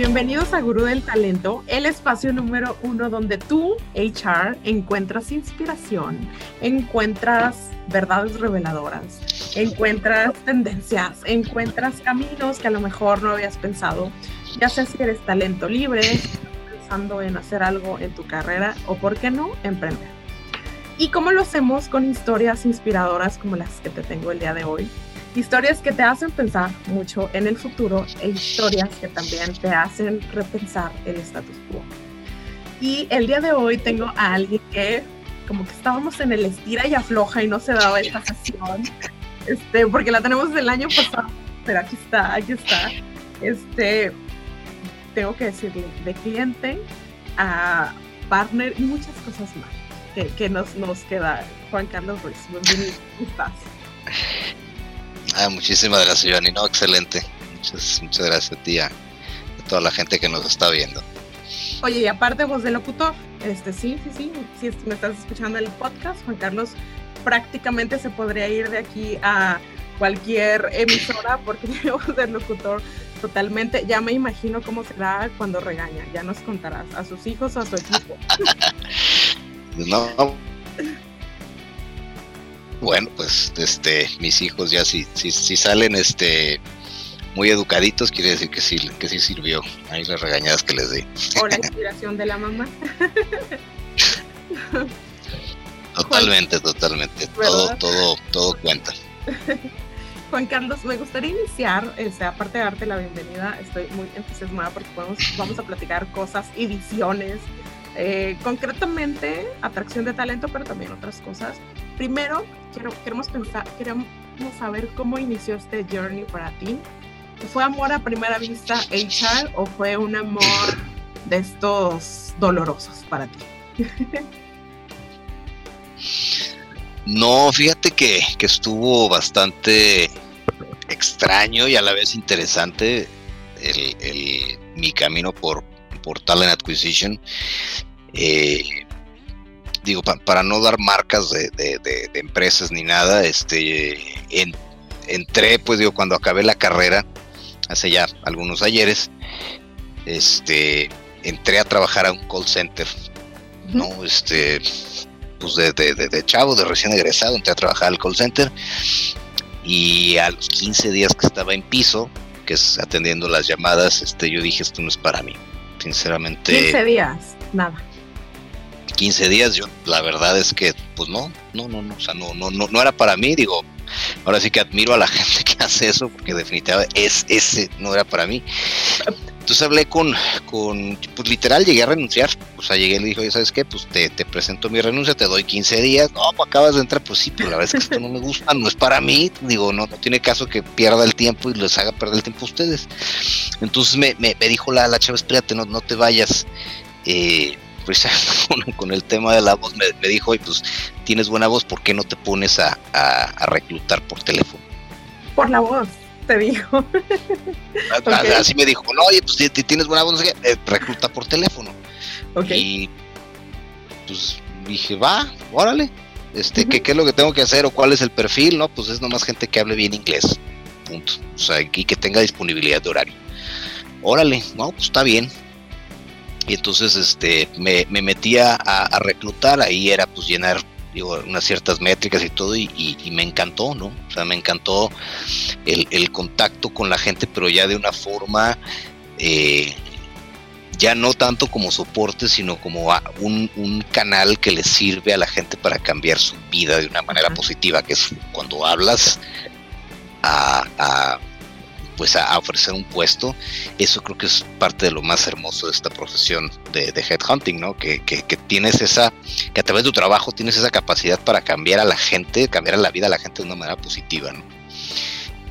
Bienvenidos a Gurú del Talento, el espacio número uno donde tú, HR, encuentras inspiración, encuentras verdades reveladoras, encuentras tendencias, encuentras caminos que a lo mejor no habías pensado, ya sea si eres talento libre, pensando en hacer algo en tu carrera o, por qué no, emprender. ¿Y cómo lo hacemos con historias inspiradoras como las que te tengo el día de hoy? Historias que te hacen pensar mucho en el futuro e historias que también te hacen repensar el status quo. Y el día de hoy tengo a alguien que como que estábamos en el estira y afloja y no se daba esta sesión, este, porque la tenemos del año pasado, pero aquí está, aquí está. Este, tengo que decirle, de cliente a partner y muchas cosas más que, nos, nos queda. Juan Carlos Ruiz, bienvenido, ¿cómo estás? Ah, muchísimas gracias, Johnny. No, excelente. Muchas, muchas gracias a ti a, toda la gente que nos está viendo. Oye, y aparte voz de locutor, este sí, sí, sí, si me estás escuchando el podcast, Juan Carlos prácticamente se podría ir de aquí a cualquier emisora porque tiene voz de locutor totalmente. Ya me imagino cómo será cuando regaña. Ya nos contarás a sus hijos o a su equipo. no, bueno, pues este, mis hijos ya si, si, si salen este muy educaditos, quiere decir que sí, que sí sirvió. Ahí las regañadas que les di. O la inspiración de la mamá. totalmente, totalmente. Todo, todo, todo cuenta. Juan Carlos, me gustaría iniciar, este, aparte de darte la bienvenida, estoy muy entusiasmada porque vamos a platicar cosas y visiones, eh, concretamente atracción de talento, pero también otras cosas. Primero, queremos pensar, queremos saber cómo inició este journey para ti. ¿Fue amor a primera vista HR o fue un amor de estos dolorosos para ti? No, fíjate que, estuvo bastante extraño y a la vez interesante mi camino por, por Talent Acquisition. Eh, digo, para no dar marcas de, empresas ni nada, este, entré, pues digo, cuando acabé la carrera, hace ya algunos ayeres, este, entré a trabajar a un call center, ¿no? Este, pues de, de, chavo, de recién egresado, entré a trabajar al call center y a los 15 días que estaba en piso, que es atendiendo las llamadas, este, yo dije, esto no es para mí, sinceramente. 15 días, nada. 15 días, yo la verdad es que, pues no, no, no, no, o sea, no, no, no, no era para mí, digo, ahora sí que admiro a la gente que hace eso, porque definitivamente es, ese no era para mí. Entonces hablé con, con, pues literal llegué a renunciar, o sea, llegué y le dije, ¿sabes qué? Pues te, te, presento mi renuncia, te doy 15 días, no, pues acabas de entrar, pues sí, pero la verdad es que esto no me gusta, no es para mí, digo, no, no tiene caso que pierda el tiempo y les haga perder el tiempo a ustedes. Entonces me, me, me dijo la, la chava, espérate, no, no te vayas, eh, pues con, el tema de la voz, me, dijo, oye, pues tienes buena voz, ¿por qué no te pones a, reclutar por teléfono? Por la voz, te dijo. Así me dijo, no, oye, pues tienes buena voz, eh, recluta por teléfono. Y pues dije, va, órale, este, ¿qué, es lo que tengo que hacer o cuál es el perfil? No, pues es nomás gente que hable bien inglés, punto. O sea, y que tenga disponibilidad de horario. Órale, no, pues está bien y entonces este me, me metía a, reclutar, ahí era pues llenar digo, unas ciertas métricas y todo, y, me encantó, ¿no? O sea, me encantó el, contacto con la gente, pero ya de una forma, eh, ya no tanto como soporte, sino como un, canal que le sirve a la gente para cambiar su vida de una manera positiva, que es cuando hablas a pues a, ofrecer un puesto, eso creo que es parte de lo más hermoso de esta profesión de, headhunting, ¿no? Que, tienes esa, que a través de tu trabajo tienes esa capacidad para cambiar a la gente, cambiar la vida a la gente de una manera positiva, ¿no?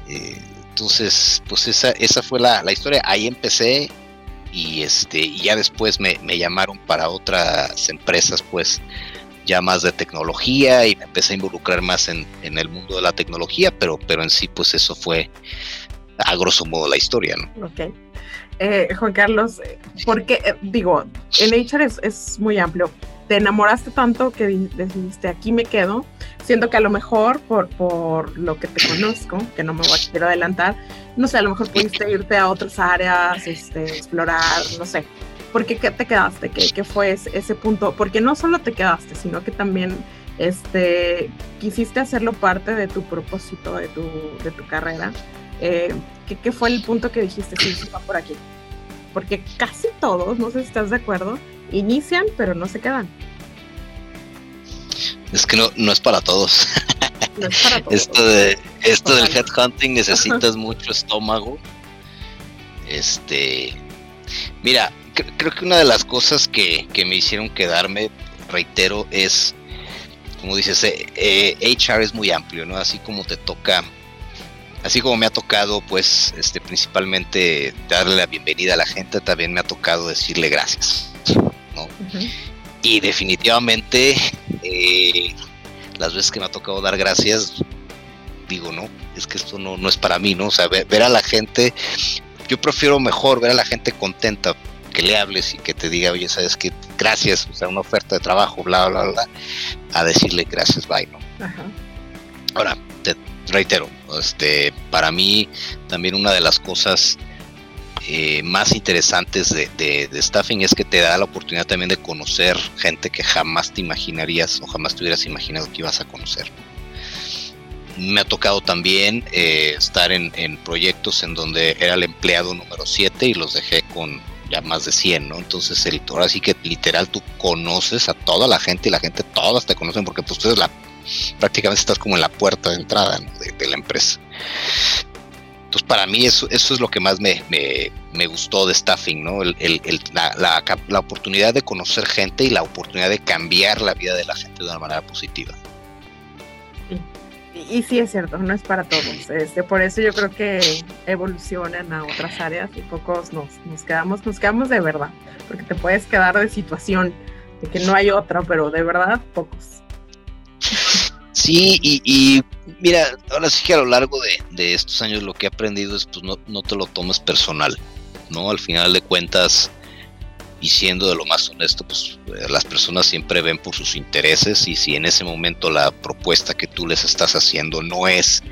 Eh, entonces, pues esa, esa fue la, historia. Ahí empecé y este, y ya después me, llamaron para otras empresas, pues, ya más de tecnología y me empecé a involucrar más en, en, el mundo de la tecnología, pero, pero en sí pues eso fue a grosso modo la historia, ¿no? Ok. Eh, Juan Carlos, porque, eh, digo, el HR es, es, muy amplio. te enamoraste tanto que decidiste aquí me quedo. Siento que a lo mejor por, por lo que te conozco, que no me voy a quiero adelantar, no sé, a lo mejor pudiste irte a otras áreas, este, explorar, no sé. ¿Por qué te quedaste? ¿Qué, qué fue ese, ese, punto? Porque no solo te quedaste, sino que también este, quisiste hacerlo parte de tu propósito, de tu, de tu carrera. Eh, ¿qué, ¿qué, fue el punto que dijiste, sí, sí, va por aquí? Porque casi todos, no sé si estás de acuerdo, inician, pero no se quedan. Es que no, no es para todos. Esto, de, esto del headhunting necesitas mucho estómago. Este. Mira, creo que una de las cosas que, me hicieron quedarme, reitero, es, como dices, HR eh, eh, es muy amplio, ¿no? Así como te toca, así como me ha tocado, pues, este, principalmente darle la bienvenida a la gente, también me ha tocado decirle gracias, ¿no? Y definitivamente, eh, las veces que me ha tocado dar gracias, digo, no, es que esto no, no es para mí, ¿no? O sea, ver, a la gente, yo prefiero mejor ver a la gente contenta, que le hables y que te diga, oye, sabes que gracias, o sea, una oferta de trabajo, bla, bla, bla, a decirle gracias, bye, ¿no? Ahora, te reitero, este, para mí también una de las cosas eh, más interesantes de, staffing es que te da la oportunidad también de conocer gente que jamás te imaginarías o jamás te hubieras imaginado que ibas a conocer. Me ha tocado también eh, estar en, proyectos en donde era el empleado número 7 y los dejé con ya más de 100, ¿no? Entonces, el, ahora sí que literal tú conoces a toda la gente y la gente todas te conocen porque pues tú la, prácticamente estás como en la puerta de entrada de, la empresa. Entonces, para mí eso, eso es lo que más me, me, gustó de staffing, ¿no? La, la, la, oportunidad de conocer gente y la oportunidad de cambiar la vida de la gente de una manera positiva. Y, y sí es cierto, no es para todos. Este, por eso yo creo que evolucionan a otras áreas y pocos nos, nos quedamos, nos quedamos de verdad, porque te puedes quedar de situación, de que no hay otra, pero de verdad pocos. Sí, y, mira, ahora sí que a lo largo de, estos años lo que he aprendido es pues no, no te lo tomes personal, ¿no? Al final de cuentas, y siendo de lo más honesto, pues eh, las personas siempre ven por sus intereses y si en ese momento la propuesta que tú les estás haciendo no es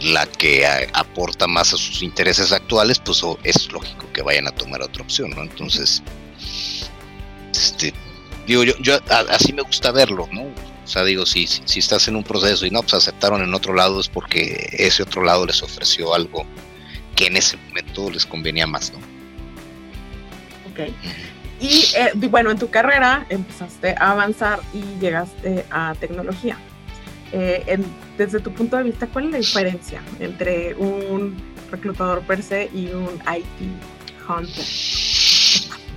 la que aporta más a sus intereses actuales, pues es lógico que vayan a tomar otra opción, ¿no? Entonces, este, digo, yo, yo así me gusta verlo, ¿no? O sea, digo, si, si estás en un proceso y no, pues aceptaron en otro lado, es porque ese otro lado les ofreció algo que en ese momento les convenía más, ¿no? Ok. Y eh, bueno, en tu carrera empezaste a avanzar y llegaste a tecnología. Eh, desde tu punto de vista, ¿cuál es la diferencia entre un reclutador per se y un IT hunter?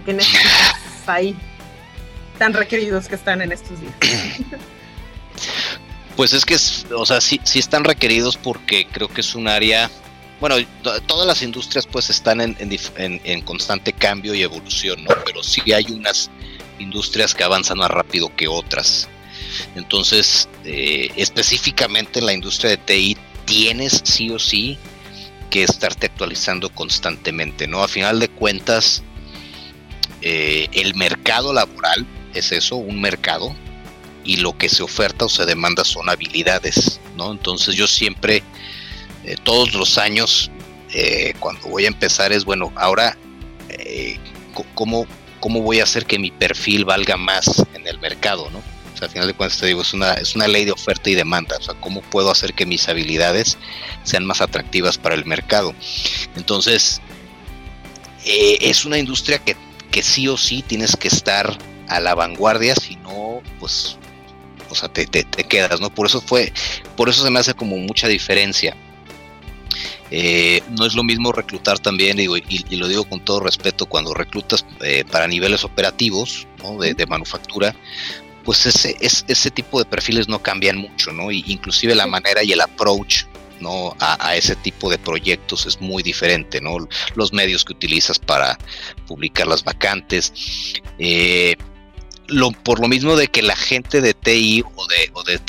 ¿Qué necesitas ahí tan requeridos que están en estos días? Pues es que, o sea, sí, sí están requeridos porque creo que es un área, bueno, todas las industrias pues están en, en, constante cambio y evolución, ¿no? Pero sí hay unas industrias que avanzan más rápido que otras. Entonces, eh, específicamente en la industria de TI, tienes sí o sí que estarte actualizando constantemente, ¿no? A final de cuentas, eh, el mercado laboral es eso, un mercado, y lo que se oferta o se demanda son habilidades, ¿no? Entonces yo siempre, eh, todos los años, eh, cuando voy a empezar es, bueno, ahora, eh, ¿cómo, ¿cómo voy a hacer que mi perfil valga más en el mercado, ¿no? O sea, al final de cuentas te digo, es una, es una ley de oferta y demanda, o sea, ¿cómo puedo hacer que mis habilidades sean más atractivas para el mercado? Entonces, es una industria que, que sí o sí tienes que estar a la vanguardia, si no, pues o sea, te, te, quedas, ¿no? Por eso fue, por eso se me hace como mucha diferencia. Eh, no es lo mismo reclutar también, digo, y, lo digo con todo respeto, cuando reclutas eh, para niveles operativos, ¿no? de, manufactura, pues ese, ese tipo de perfiles no cambian mucho, ¿no? Y inclusive la manera y el approach ¿no? A, ese tipo de proyectos es muy diferente, ¿no? Los medios que utilizas para publicar las vacantes. Eh, por lo mismo de que la gente de TI o de, o de,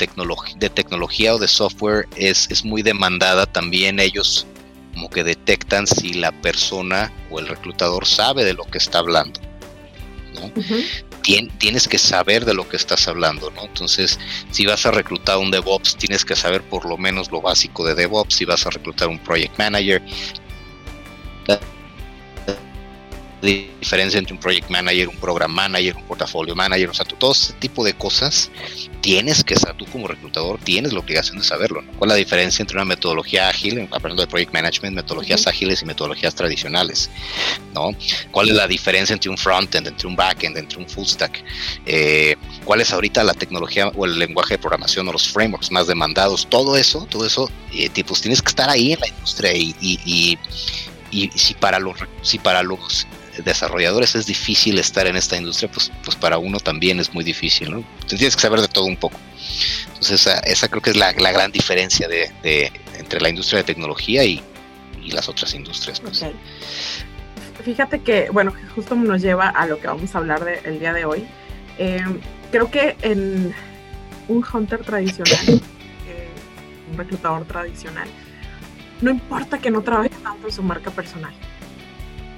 de tecnología o de software es, es muy demandada, también ellos como que detectan si la persona o el reclutador sabe de lo que está hablando. tienes que saber de lo que estás hablando, ¿no? Entonces, si vas a reclutar un DevOps, tienes que saber por lo menos lo básico de DevOps. Si vas a reclutar un Project Manager, diferencia entre un project manager, un program manager, un portafolio manager, o sea, todo ese tipo de cosas tienes que saber, tú como reclutador tienes la obligación de saberlo, ¿no? ¿Cuál es la diferencia entre una metodología ágil, hablando de project management, metodologías ágiles y metodologías tradicionales, ¿no? ¿Cuál es la diferencia entre un frontend, entre un backend, entre un full stack? Eh, ¿Cuál es ahorita la tecnología o el lenguaje de programación o los frameworks más demandados? Todo eso, todo eso, eh, pues tienes que estar ahí en la industria y, y, y si para los si para los desarrolladores es difícil estar en esta industria, pues, pues para uno también es muy difícil, ¿no? Tienes que saber de todo un poco. Entonces esa, creo que es la, gran diferencia de, entre la industria de tecnología y, las otras industrias. Pues. Fíjate que, bueno, justo nos lleva a lo que vamos a hablar el día de hoy. Eh, creo que en un hunter tradicional, eh, un reclutador tradicional, no importa que no trabaje tanto en su marca personal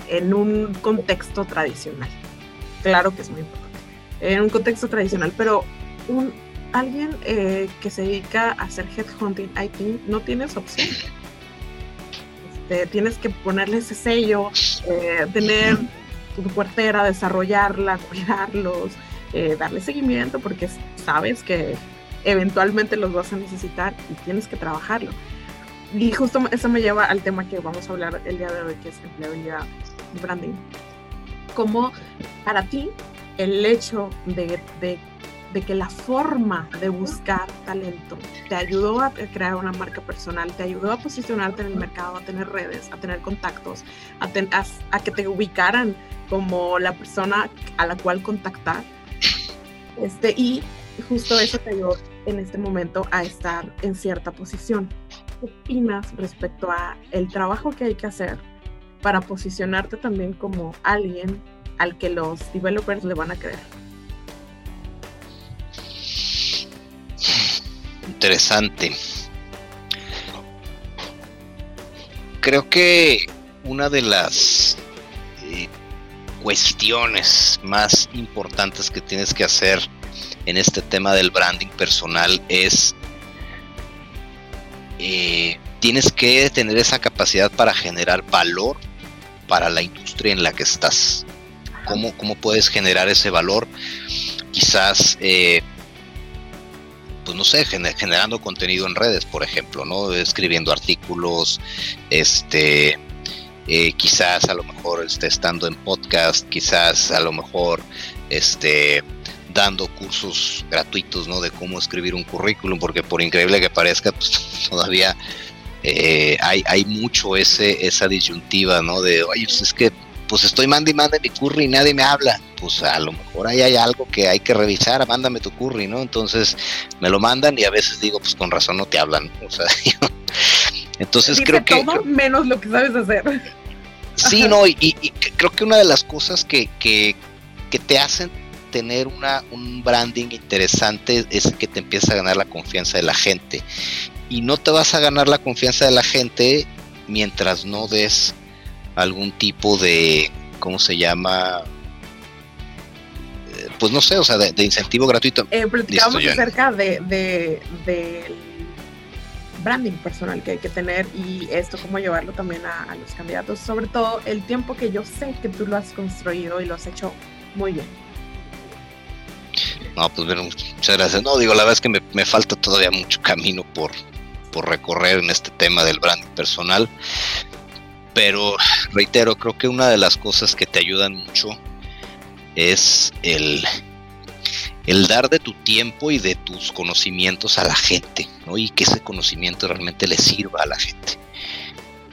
en un contexto tradicional. Claro que es muy importante. En un contexto tradicional, pero un, alguien eh, que se dedica a hacer headhunting IT no tienes opción. Este, tienes que ponerle ese sello, eh, tener tu cuartera, desarrollarla, cuidarlos, eh, darle seguimiento, porque sabes que eventualmente los vas a necesitar y tienes que trabajarlo. Y justo eso me lleva al tema que vamos a hablar el día de hoy, que es empleabilidad branding. Como para ti el hecho de, que la forma de buscar talento te ayudó a crear una marca personal, te ayudó a posicionarte en el mercado, a tener redes, a tener contactos, a, a, que te ubicaran como la persona a la cual contactar. Este, y justo eso te ayudó en este momento a estar en cierta posición. ¿Qué opinas respecto a el trabajo que hay que hacer para posicionarte también como alguien al que los developers le van a creer. Interesante. Creo que una de las eh, cuestiones más importantes que tienes que hacer en este tema del branding personal es eh, tienes que tener esa capacidad para generar valor para la industria en la que estás. ¿Cómo, cómo puedes generar ese valor? Quizás, eh, pues no sé, generando contenido en redes, por ejemplo, ¿no? Escribiendo artículos, este, eh, quizás a lo mejor este, estando en podcast, quizás a lo mejor este, dando cursos gratuitos, ¿no? De cómo escribir un currículum, porque por increíble que parezca, pues todavía eh, hay, hay mucho ese, esa disyuntiva, ¿no? De, oye, pues es que pues estoy manda y manda mi curry y nadie me habla. Pues a lo mejor ahí hay algo que hay que revisar, mándame tu curry, ¿no? Entonces me lo mandan y a veces digo, pues con razón no te hablan. O sea, entonces creo que... Todo menos lo que sabes hacer. Sí, no, y, creo que una de las cosas que, que, que te hacen tener una, un branding interesante es que te empieza a ganar la confianza de la gente y no te vas a ganar la confianza de la gente mientras no des algún tipo de, ¿cómo se llama? Eh, pues no sé, o sea, de, incentivo gratuito. Eh, platicamos acerca de, de, branding personal que hay que tener y esto cómo llevarlo también a, a, los candidatos, sobre todo el tiempo que yo sé que tú lo has construido y lo has hecho muy bien. No, pues bueno, muchas gracias. No, digo, la verdad es que me, me falta todavía mucho camino por, por recorrer en este tema del branding personal. Pero reitero, creo que una de las cosas que te ayudan mucho es el, el dar de tu tiempo y de tus conocimientos a la gente, ¿no? Y que ese conocimiento realmente le sirva a la gente.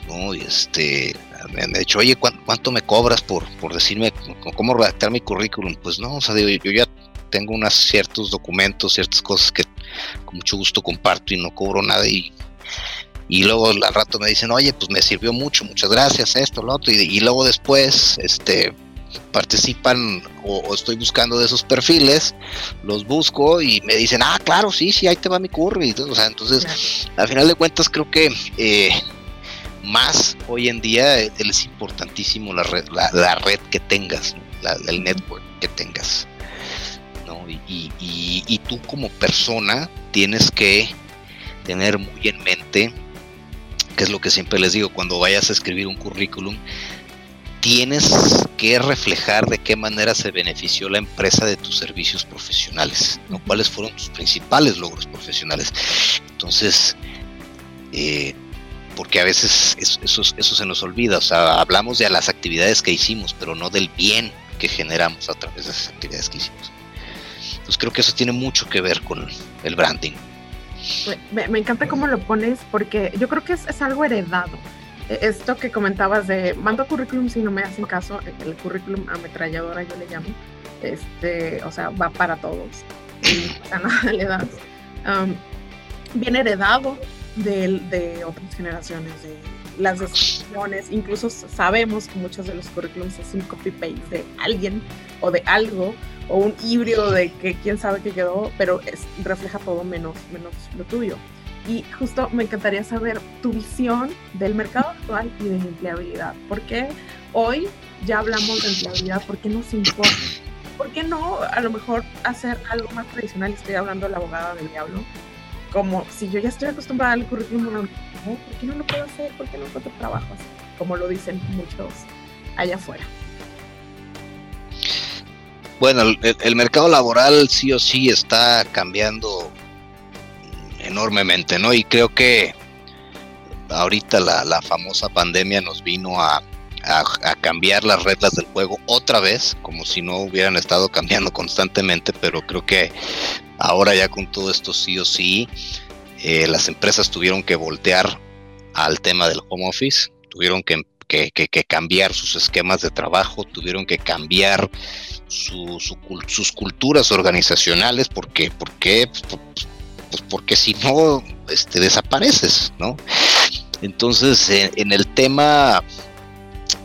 ¿no? Y este, me han dicho, oye, ¿cuánto, me cobras por, por decirme cómo redactar mi currículum? Pues no, o sea, yo ya tengo unos ciertos documentos, ciertas cosas que con mucho gusto comparto y no cobro nada y, y luego al rato me dicen, oye, pues me sirvió mucho, muchas gracias, esto, lo otro, y, luego después, este, participan o, estoy buscando de esos perfiles, los busco y me dicen, ah, claro, sí, sí, ahí te va mi curry. O sea, entonces, al final de cuentas, creo que eh, más hoy en día es importantísimo la red, la, red que tengas, el network que tengas. ¿No? Y, y, tú como persona tienes que tener muy en mente, que es lo que siempre les digo, cuando vayas a escribir un currículum, tienes que reflejar de qué manera se benefició la empresa de tus servicios profesionales, ¿no? cuáles fueron tus principales logros profesionales. Entonces, eh, porque a veces eso, eso, se nos olvida, o sea, hablamos de las actividades que hicimos, pero no del bien que generamos a través de esas actividades que hicimos. Entonces creo que eso tiene mucho que ver con el branding. Me, encanta cómo lo pones porque yo creo que es, es, algo heredado. E, esto que comentabas de mando currículum si no me hacen caso, el currículum ametralladora yo le llamo, este, o sea, va para todos. Y a nada le das. Um, bien heredado de, de otras generaciones, de las descripciones, incluso sabemos que muchos de los currículums es un copy-paste de alguien o de algo, o un híbrido de que quién sabe qué quedó, pero es, refleja todo menos, menos lo tuyo. Y justo me encantaría saber tu visión del mercado actual y de la empleabilidad. porque hoy ya hablamos de empleabilidad? ¿Por qué nos importa? ¿Por qué no a lo mejor hacer algo más tradicional? Estoy hablando de la abogada del diablo, como si yo ya estoy acostumbrada al currículum, ¿por qué no lo puedo hacer? ¿Por qué no encuentro trabajo así? Como lo dicen muchos allá afuera. Bueno, el, mercado laboral sí o sí está cambiando enormemente, ¿no? Y creo que ahorita la, famosa pandemia nos vino a, a, cambiar las reglas del juego otra vez, como si no hubieran estado cambiando constantemente, pero creo que Ahora ya con todo esto sí o sí, eh, las empresas tuvieron que voltear al tema del home office, tuvieron que, cambiar sus esquemas de trabajo, tuvieron que cambiar sus culturas organizacionales, porque, porque, pues porque si no, este, desapareces, ¿no? Entonces, en, el tema,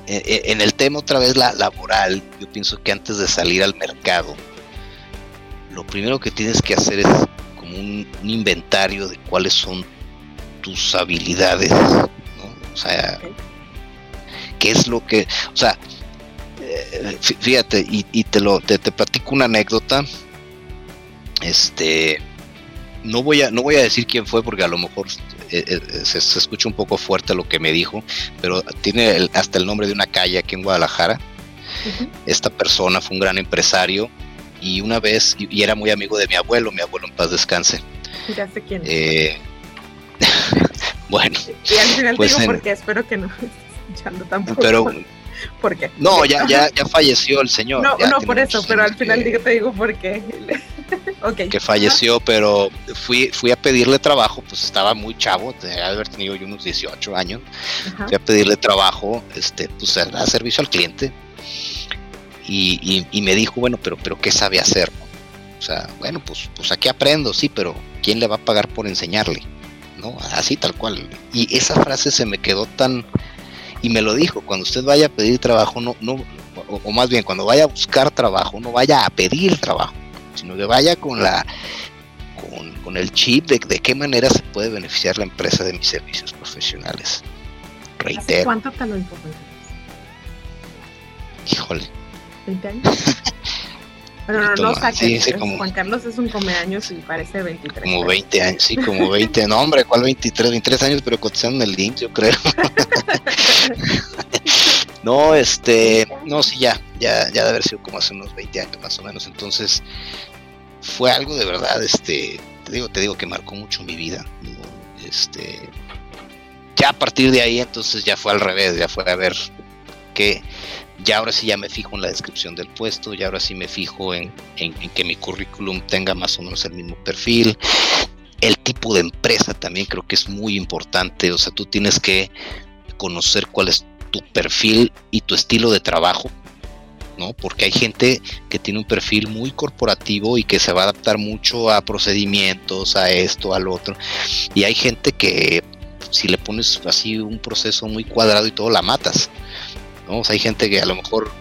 en, el tema otra vez la laboral, yo pienso que antes de salir al mercado, lo primero que tienes que hacer es como un, inventario de cuáles son tus habilidades, ¿no? O sea, qué es lo que, o sea, eh, fíjate, y, te lo, te, platico una anécdota. Este, no voy a, no voy a decir quién fue porque a lo mejor eh, eh, se, escucha un poco fuerte lo que me dijo, pero tiene hasta el nombre de una calle aquí en Guadalajara. Esta persona fue un gran empresario y una vez, y, era muy amigo de mi abuelo, mi abuelo en paz descanse. Ya sé quién. Eh, bueno. Y al final pues digo porque espero que no tampoco. Pero, ¿Por qué? No, ya, ya, ya falleció el señor. No, no por eso, pero al final te digo por qué. okay. Que falleció, pero fui, fui a pedirle trabajo, pues estaba muy chavo, de haber tenido yo unos 18 años. Fui a pedirle trabajo, este, pues a servicio al cliente y, me dijo, bueno, pero, pero ¿qué sabe hacer? O sea, bueno, pues, pues aquí aprendo, sí, pero ¿quién le va a pagar por enseñarle? ¿No? Así tal cual. Y esa frase se me quedó tan... Y me lo dijo, cuando usted vaya a pedir trabajo, no, no, o, más bien cuando vaya a buscar trabajo, no vaya a pedir trabajo, sino que vaya con la con, el chip de, de qué manera se puede beneficiar la empresa de mis servicios profesionales. Reitero. ¿Cuánto te lo Híjole, 20 años. Pero no, no saques. Juan Carlos es un comeaños y parece 23. Como 20 años, sí, como 20. no, hombre, ¿cuál 23? 23 años, pero cotizando en el link, yo creo. no, este, no, sí, ya, ya, ya de haber sido como hace unos 20 años más o menos. Entonces, fue algo de verdad, este, te digo, te digo que marcó mucho mi vida. Este, ya a partir de ahí, entonces ya fue al revés, ya fue a ver qué ya ahora sí ya me fijo en la descripción del puesto, ya ahora sí me fijo en, que mi currículum tenga más o menos el mismo perfil. El tipo de empresa también creo que es muy importante, o sea, tú tienes que conocer cuál es tu perfil y tu estilo de trabajo, ¿no? Porque hay gente que tiene un perfil muy corporativo y que se va a adaptar mucho a procedimientos, a esto, al otro. Y hay gente que si le pones así un proceso muy cuadrado y todo, la matas. ¿No? hay gente que a lo mejor,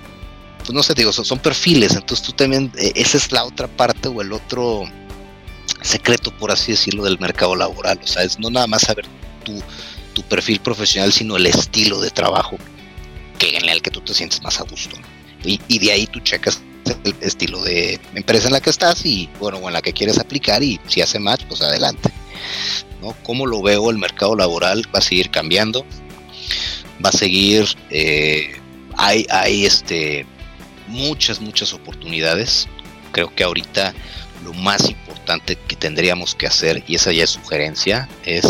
pues no sé, digo, son, perfiles, entonces tú también, eh, esa es la otra parte o el otro secreto, por así decirlo, del mercado laboral, o sea, es no nada más saber tu, tu perfil profesional, sino el estilo de trabajo que en el que tú te sientes más a gusto. Y, de ahí tú checas el estilo de empresa en la que estás y bueno, o en la que quieres aplicar y si hace match, pues adelante. ¿no? ¿Cómo lo veo el mercado laboral? Va a seguir cambiando, va a seguir, eh, hay, hay este, muchas, muchas oportunidades. Creo que ahorita lo más importante que tendríamos que hacer, y esa ya es sugerencia, es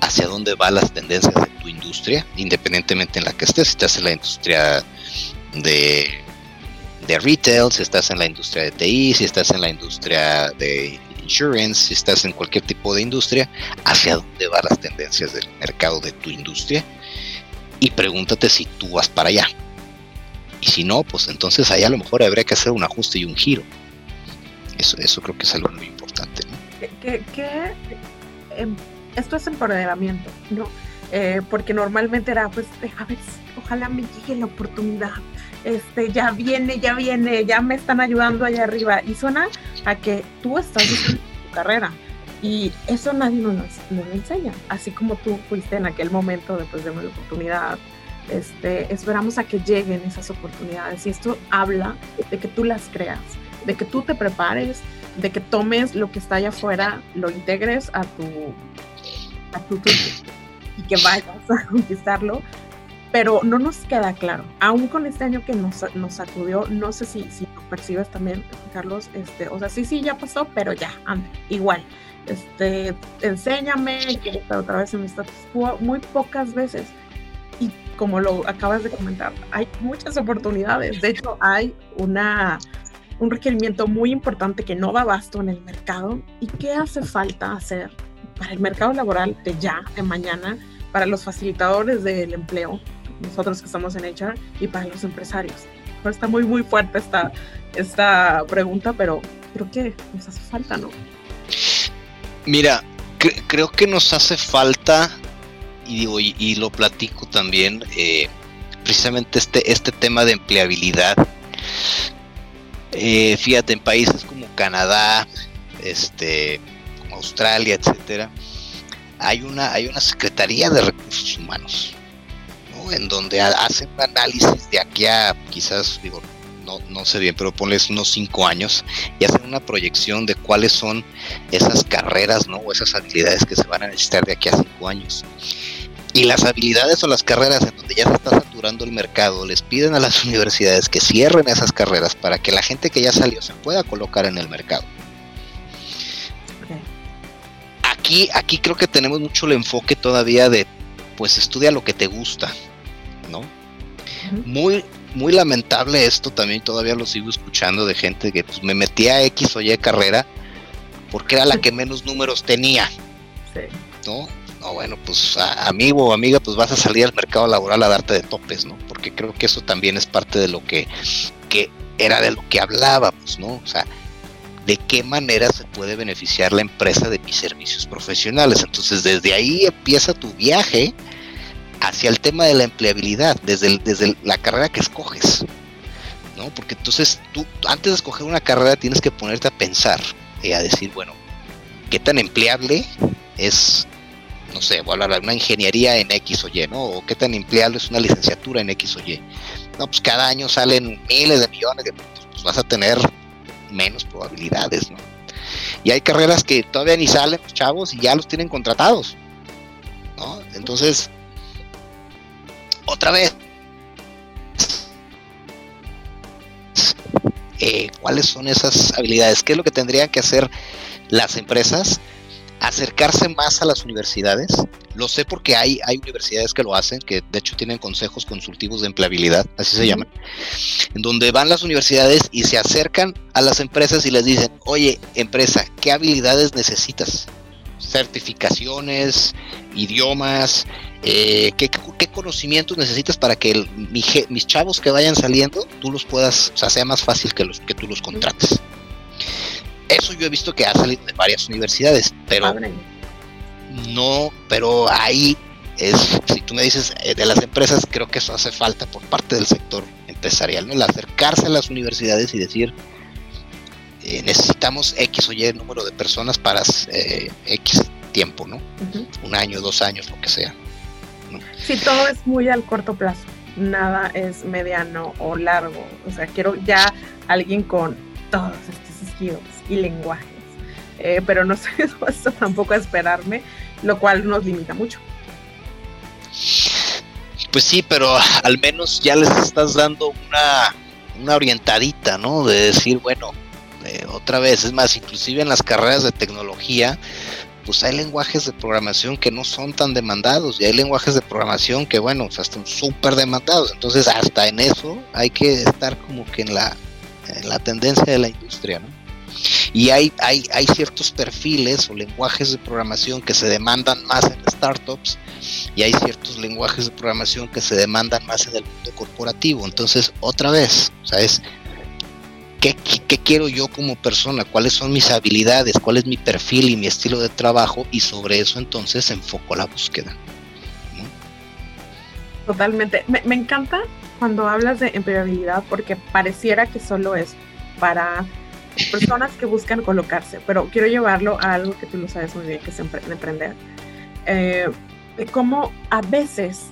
hacia dónde van las tendencias de tu industria, independientemente en la que estés, si estás en la industria de, de retail, si estás en la industria de TI, si estás en la industria de insurance, si estás en cualquier tipo de industria, hacia dónde van las tendencias del mercado de tu industria y pregúntate si tú vas para allá. Y si no, pues entonces ahí a lo mejor habría que hacer un ajuste y un giro. Eso, eso creo que es algo muy importante. Em, esto es empoderamiento, ¿no? Eh, porque normalmente era, pues, a ver, ojalá me llegue la oportunidad, este, ya viene, ya viene, ya me están ayudando allá arriba, y suena a que tú estás en tu carrera, y eso nadie nos, nos enseña, así como tú fuiste en aquel momento, después de la oportunidad, este, esperamos a que lleguen esas oportunidades, y esto habla de que tú las creas, de que tú te prepares, de que tomes lo que está allá afuera, lo integres a tu, a tu, y que vayas a conquistarlo, pero no nos queda claro. Aún con este año que nos, nos sacudió, no sé si, si lo percibes también, Carlos, este, o sea, sí, sí, ya pasó, pero ya, anda, igual. Este, enséñame, estar otra vez en mi status quo, muy pocas veces. Y como lo acabas de comentar, hay muchas oportunidades. De hecho, hay una, un requerimiento muy importante que no da abasto en el mercado. ¿Y qué hace falta hacer para el mercado laboral de ya, de mañana, para los facilitadores del empleo, nosotros que estamos en HR, y para los empresarios. está muy, muy fuerte esta, esta pregunta, pero creo que nos hace falta, ¿no? Mira, creo que nos hace falta, y digo, y, lo platico también, eh, precisamente este, este tema de empleabilidad. Eh, fíjate, en países como Canadá, este, Australia, etcétera, hay una, hay una Secretaría de Recursos Humanos, en donde hacen análisis de aquí a quizás, digo, no, no sé bien, pero ponles unos cinco años y hacen una proyección de cuáles son esas carreras, ¿no? O esas habilidades que se van a necesitar de aquí a cinco años. Y las habilidades o las carreras en donde ya se está saturando el mercado, les piden a las universidades que cierren esas carreras para que la gente que ya salió se pueda colocar en el mercado. aquí, aquí creo que tenemos mucho el enfoque todavía de, pues estudia lo que te gusta, ¿no? Muy, muy lamentable esto también, todavía lo sigo escuchando de gente que pues, me metía a X o Y carrera porque era la que menos números tenía, sí. ¿no? No, bueno, pues amigo o amiga, pues vas a salir al mercado laboral a darte de topes, ¿no? Porque creo que eso también es parte de lo que, que era de lo que hablábamos, ¿no? O sea, de qué manera se puede beneficiar la empresa de mis servicios profesionales. Entonces, desde ahí empieza tu viaje hacia el tema de la empleabilidad, desde, desde la carrera que escoges. ¿no? Porque entonces tú, antes de escoger una carrera, tienes que ponerte a pensar y a decir, bueno, ¿qué tan empleable es, no sé, a hablar una ingeniería en X o Y, ¿no? O qué tan empleable es una licenciatura en X o Y. No, pues cada año salen miles de millones de pues vas a tener menos probabilidades, ¿no? Y hay carreras que todavía ni salen chavos y ya los tienen contratados, ¿no? Entonces, otra vez, eh, ¿cuáles son esas habilidades? ¿Qué es lo que tendrían que hacer las empresas? Acercarse más a las universidades, lo sé porque hay, hay universidades que lo hacen, que de hecho tienen consejos consultivos de empleabilidad, así se llaman, en donde van las universidades y se acercan a las empresas y les dicen, oye, empresa, ¿qué habilidades necesitas? Certificaciones, idiomas, eh, ¿qué, conocimientos necesitas para que mis chavos que vayan saliendo, tú los puedas, o sea, sea más fácil que, los, que tú los contrates. Eso yo he visto que ha salido de varias universidades, pero no, pero ahí es, si tú me dices eh, de las empresas, creo que eso hace falta por parte del sector empresarial, ¿no? El acercarse a las universidades y decir, eh, necesitamos X o Y número de personas para eh, X tiempo, ¿no? Un año, dos años, lo que sea. Si todo es muy al corto plazo, nada es mediano o largo. O sea, quiero ya alguien con todos estos skills y lenguajes. Eh, pero no estoy dispuesto tampoco a esperarme, lo cual nos limita mucho. Pues sí, pero al menos ya les estás dando una, una orientadita, ¿no? De decir, bueno, eh, otra vez, es más, inclusive en las carreras de tecnología, pues hay lenguajes de programación que no son tan demandados y hay lenguajes de programación que, bueno, están súper demandados. Entonces, hasta en eso hay que estar como que en la, en la tendencia de la industria, ¿no? Y hay, hay, hay ciertos perfiles o lenguajes de programación que se demandan más en startups y hay ciertos lenguajes de programación que se demandan más en el mundo corporativo. Entonces, otra vez, ¿sabes? ¿Qué, quiero yo como persona? ¿Cuáles son mis habilidades? ¿Cuál es mi perfil y mi estilo de trabajo? Y sobre eso entonces enfoco la búsqueda. Totalmente. Me, me encanta cuando hablas de empleabilidad porque pareciera que solo es para personas que buscan colocarse, pero quiero llevarlo a algo que tú lo sabes muy bien, que es emprender. Eh, de cómo a veces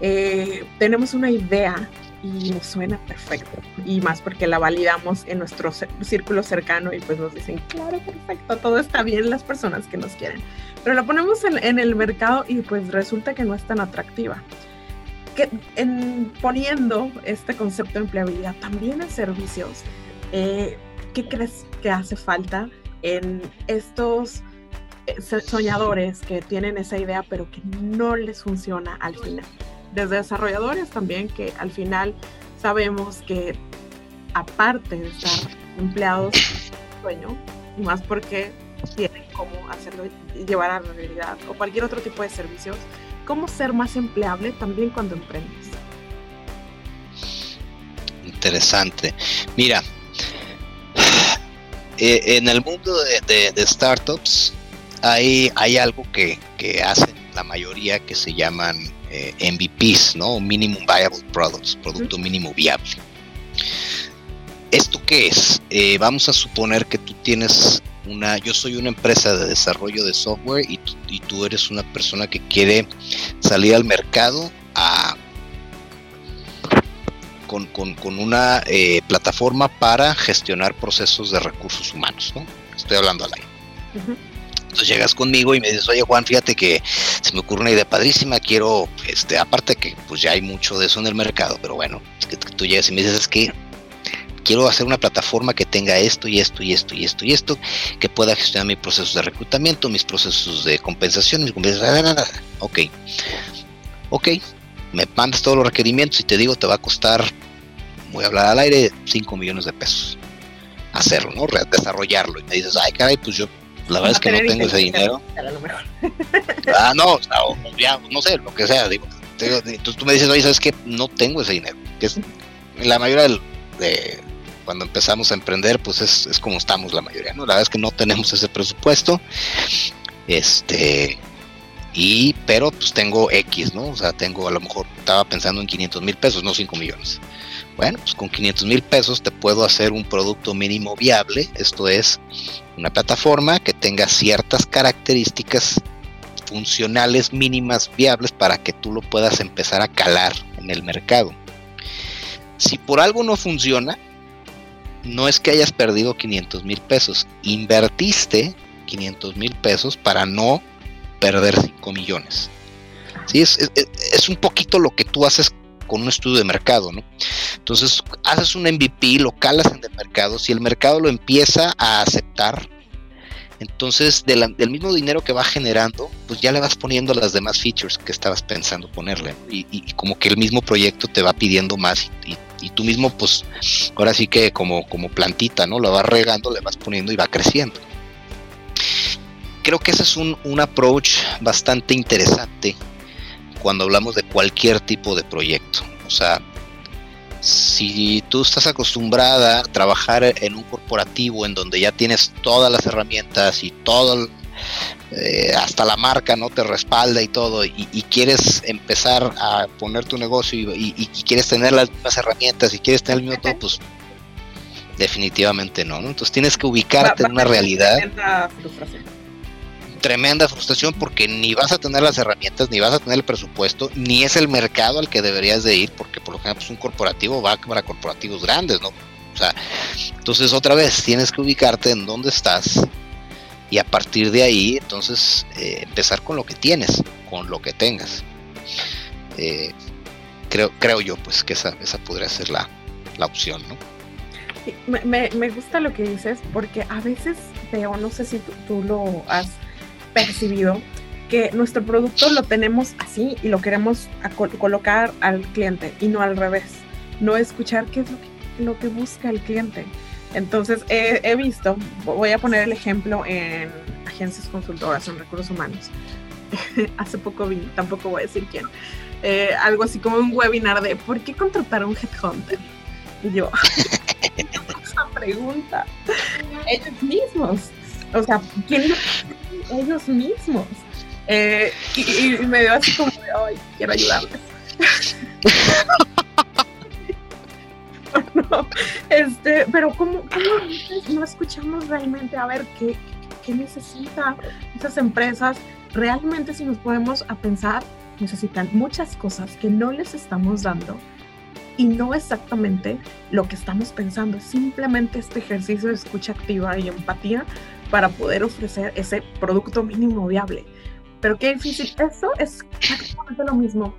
eh, tenemos una idea y nos suena perfecto, y más porque la validamos en nuestro círculo cercano y pues nos dicen, claro, perfecto, todo está bien las personas que nos quieren, pero la ponemos en, el mercado y pues resulta que no es tan atractiva. Que en, poniendo este concepto de empleabilidad también en servicios, eh, ¿qué crees que hace falta en estos eh, soñadores que tienen esa idea pero que no les funciona al final? Desde desarrolladores también que al final sabemos que aparte de estar empleados sueño y más porque tienen cómo hacerlo llevar a la realidad o cualquier otro tipo de servicios, cómo ser más empleable también cuando emprendes. Interesante. Mira, eh, en el mundo de, startups hay, hay algo que, hacen la mayoría que se llaman eh, MVPs, ¿no? Minimum Viable Products, producto mínimo viable. ¿Esto qué es? Eh, vamos a suponer que tú tienes una, yo soy una empresa de desarrollo de software y, y tú eres una persona que quiere salir al mercado a con, con, una eh, plataforma para gestionar procesos de recursos humanos, ¿no? Estoy hablando al aire. Llegas conmigo y me dices, oye Juan, fíjate que se me ocurre una idea padrísima, quiero, este, aparte que pues ya hay mucho de eso en el mercado, pero bueno, es que, tú llegas y me dices, es que quiero hacer una plataforma que tenga esto y esto y esto y esto y esto, que pueda gestionar mis procesos de reclutamiento, mis procesos de compensación, mis compensaciones, ok, ok, me mandas todos los requerimientos y te digo, te va a costar, voy a hablar al aire, 5 millones de pesos hacerlo, ¿no? Desarrollarlo. Y me dices, ay, caray, pues yo la verdad es que no tengo ese dinero. ah, no, ya, no sé, lo que sea. Digo, entonces tú me dices, oye, ¿sabes qué? No tengo ese dinero. Que es la mayoría de, cuando empezamos a emprender, pues es, es como estamos la mayoría, ¿no? La verdad es que no tenemos ese presupuesto. Este, y pero pues tengo X, ¿no? O sea, tengo a lo mejor estaba pensando en 500 mil pesos, no 5 millones. Bueno, pues con 500 mil pesos te puedo hacer un producto mínimo viable, esto es una plataforma que tenga ciertas características funcionales mínimas viables para que tú lo puedas empezar a calar en el mercado. Si por algo no funciona, no es que hayas perdido 500 mil pesos, invertiste 500 mil pesos para no perder 5 millones. ¿Sí? Es, es, un poquito lo que tú haces con un estudio de mercado, ¿no? Entonces, haces un MVP, lo calas en el mercado, si el mercado lo empieza a aceptar, entonces del mismo dinero que va generando, pues ya le vas poniendo las demás features que estabas pensando ponerle, y, como que el mismo proyecto te va pidiendo más y, tú mismo, pues ahora sí que como, como plantita, ¿no? Lo vas regando, le vas poniendo y va creciendo creo que ese es un, approach bastante interesante cuando hablamos de cualquier tipo de proyecto. O sea, si tú estás acostumbrada a trabajar en un corporativo en donde ya tienes todas las herramientas y todo, eh, hasta la marca no te respalda y todo, y, quieres empezar a poner tu negocio y, quieres tener las mismas herramientas y quieres tener el mismo todo, pues definitivamente no, ¿no? Entonces tienes que ubicarte en una realidad tremenda frustración porque ni vas a tener las herramientas, ni vas a tener el presupuesto, ni es el mercado al que deberías de ir, porque por lo general pues, un corporativo va para corporativos grandes, ¿no? O sea, entonces otra vez tienes que ubicarte en dónde estás y a partir de ahí, entonces, eh, empezar con lo que tienes, con lo que tengas. Eh, creo, creo yo, pues, que esa, esa podría ser la, la opción, ¿no? Me, me, gusta lo que dices porque a veces veo, no sé si tú, lo has percibido, que nuestro producto lo tenemos así y lo queremos colocar al cliente y no al revés. No escuchar qué es lo que, lo que busca el cliente. Entonces he, visto, voy a poner el ejemplo en agencias consultoras en recursos humanos. Hace poco vi, tampoco voy a decir quién, eh, algo así como un webinar de ¿por qué contratar a un headhunter? Y yo, esa pregunta, ellos mismos, o sea, ¿quién ellos mismos? Eh, y, me dio así como de, ay, quiero ayudarles. no, este, pero ¿cómo, no escuchamos realmente a ver qué, qué necesitan esas empresas? Realmente si nos podemos a pensar, necesitan muchas cosas que no les estamos dando y no exactamente lo que estamos pensando, simplemente este ejercicio de escucha activa y empatía para poder ofrecer ese producto mínimo viable. Pero qué difícil, eso es exactamente lo mismo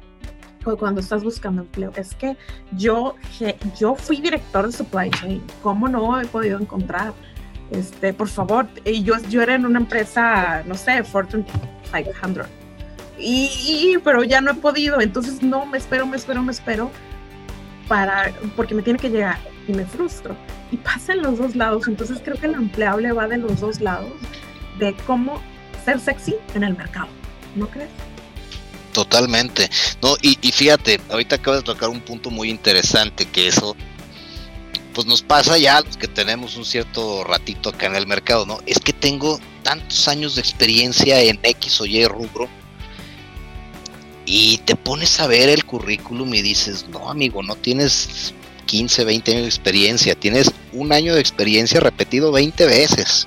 cuando estás buscando empleo. Es que yo, yo fui director de supply chain, ¿cómo no he podido encontrar? Este, por favor, yo, yo era en una empresa, no sé, Fortune 500. Y, y, pero ya no he podido, entonces no, me espero, me espero, me espero para, porque me tiene que llegar y me frustro. Y pasa en los dos lados, entonces creo que el empleable va de los dos lados, de cómo ser sexy en el mercado, ¿no crees? Totalmente. No, y, fíjate, ahorita acabas de tocar un punto muy interesante, que eso pues nos pasa ya los que tenemos un cierto ratito acá en el mercado, ¿no? Es que tengo tantos años de experiencia en X o Y rubro y te pones a ver el currículum y dices, no amigo, no tienes 15, 20 años de experiencia, tienes un año de experiencia repetido 20 veces,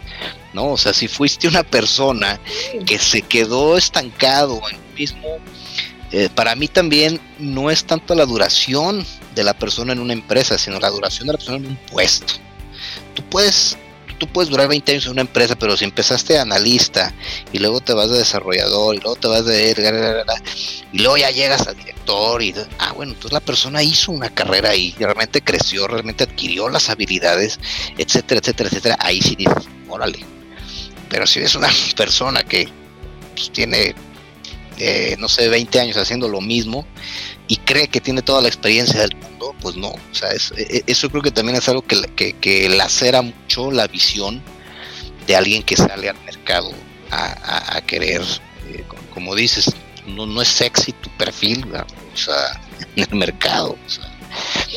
¿no? O sea, si fuiste una persona que se quedó estancado en el mismo, eh, para mí también no es tanto la duración de la persona en una empresa, sino la duración de la persona en un puesto. Tú puedes tú puedes durar 20 años en una empresa, pero si empezaste analista y luego te vas de desarrollador y luego te vas de... y luego ya llegas a director y... Ah, bueno, entonces la persona hizo una carrera ahí, realmente creció, realmente adquirió las habilidades, etcétera, etcétera, etcétera. Ahí sí dices, órale. Pero si eres una persona que pues, tiene, eh, no sé, 20 años haciendo lo mismo y cree que tiene toda la experiencia pues no. O sea, e, e, eso creo que también es algo que, que, que, lacera mucho la visión de alguien que sale al mercado a, querer, eh, como, dices, no, no es sexy tu perfil, o sea, en el mercado.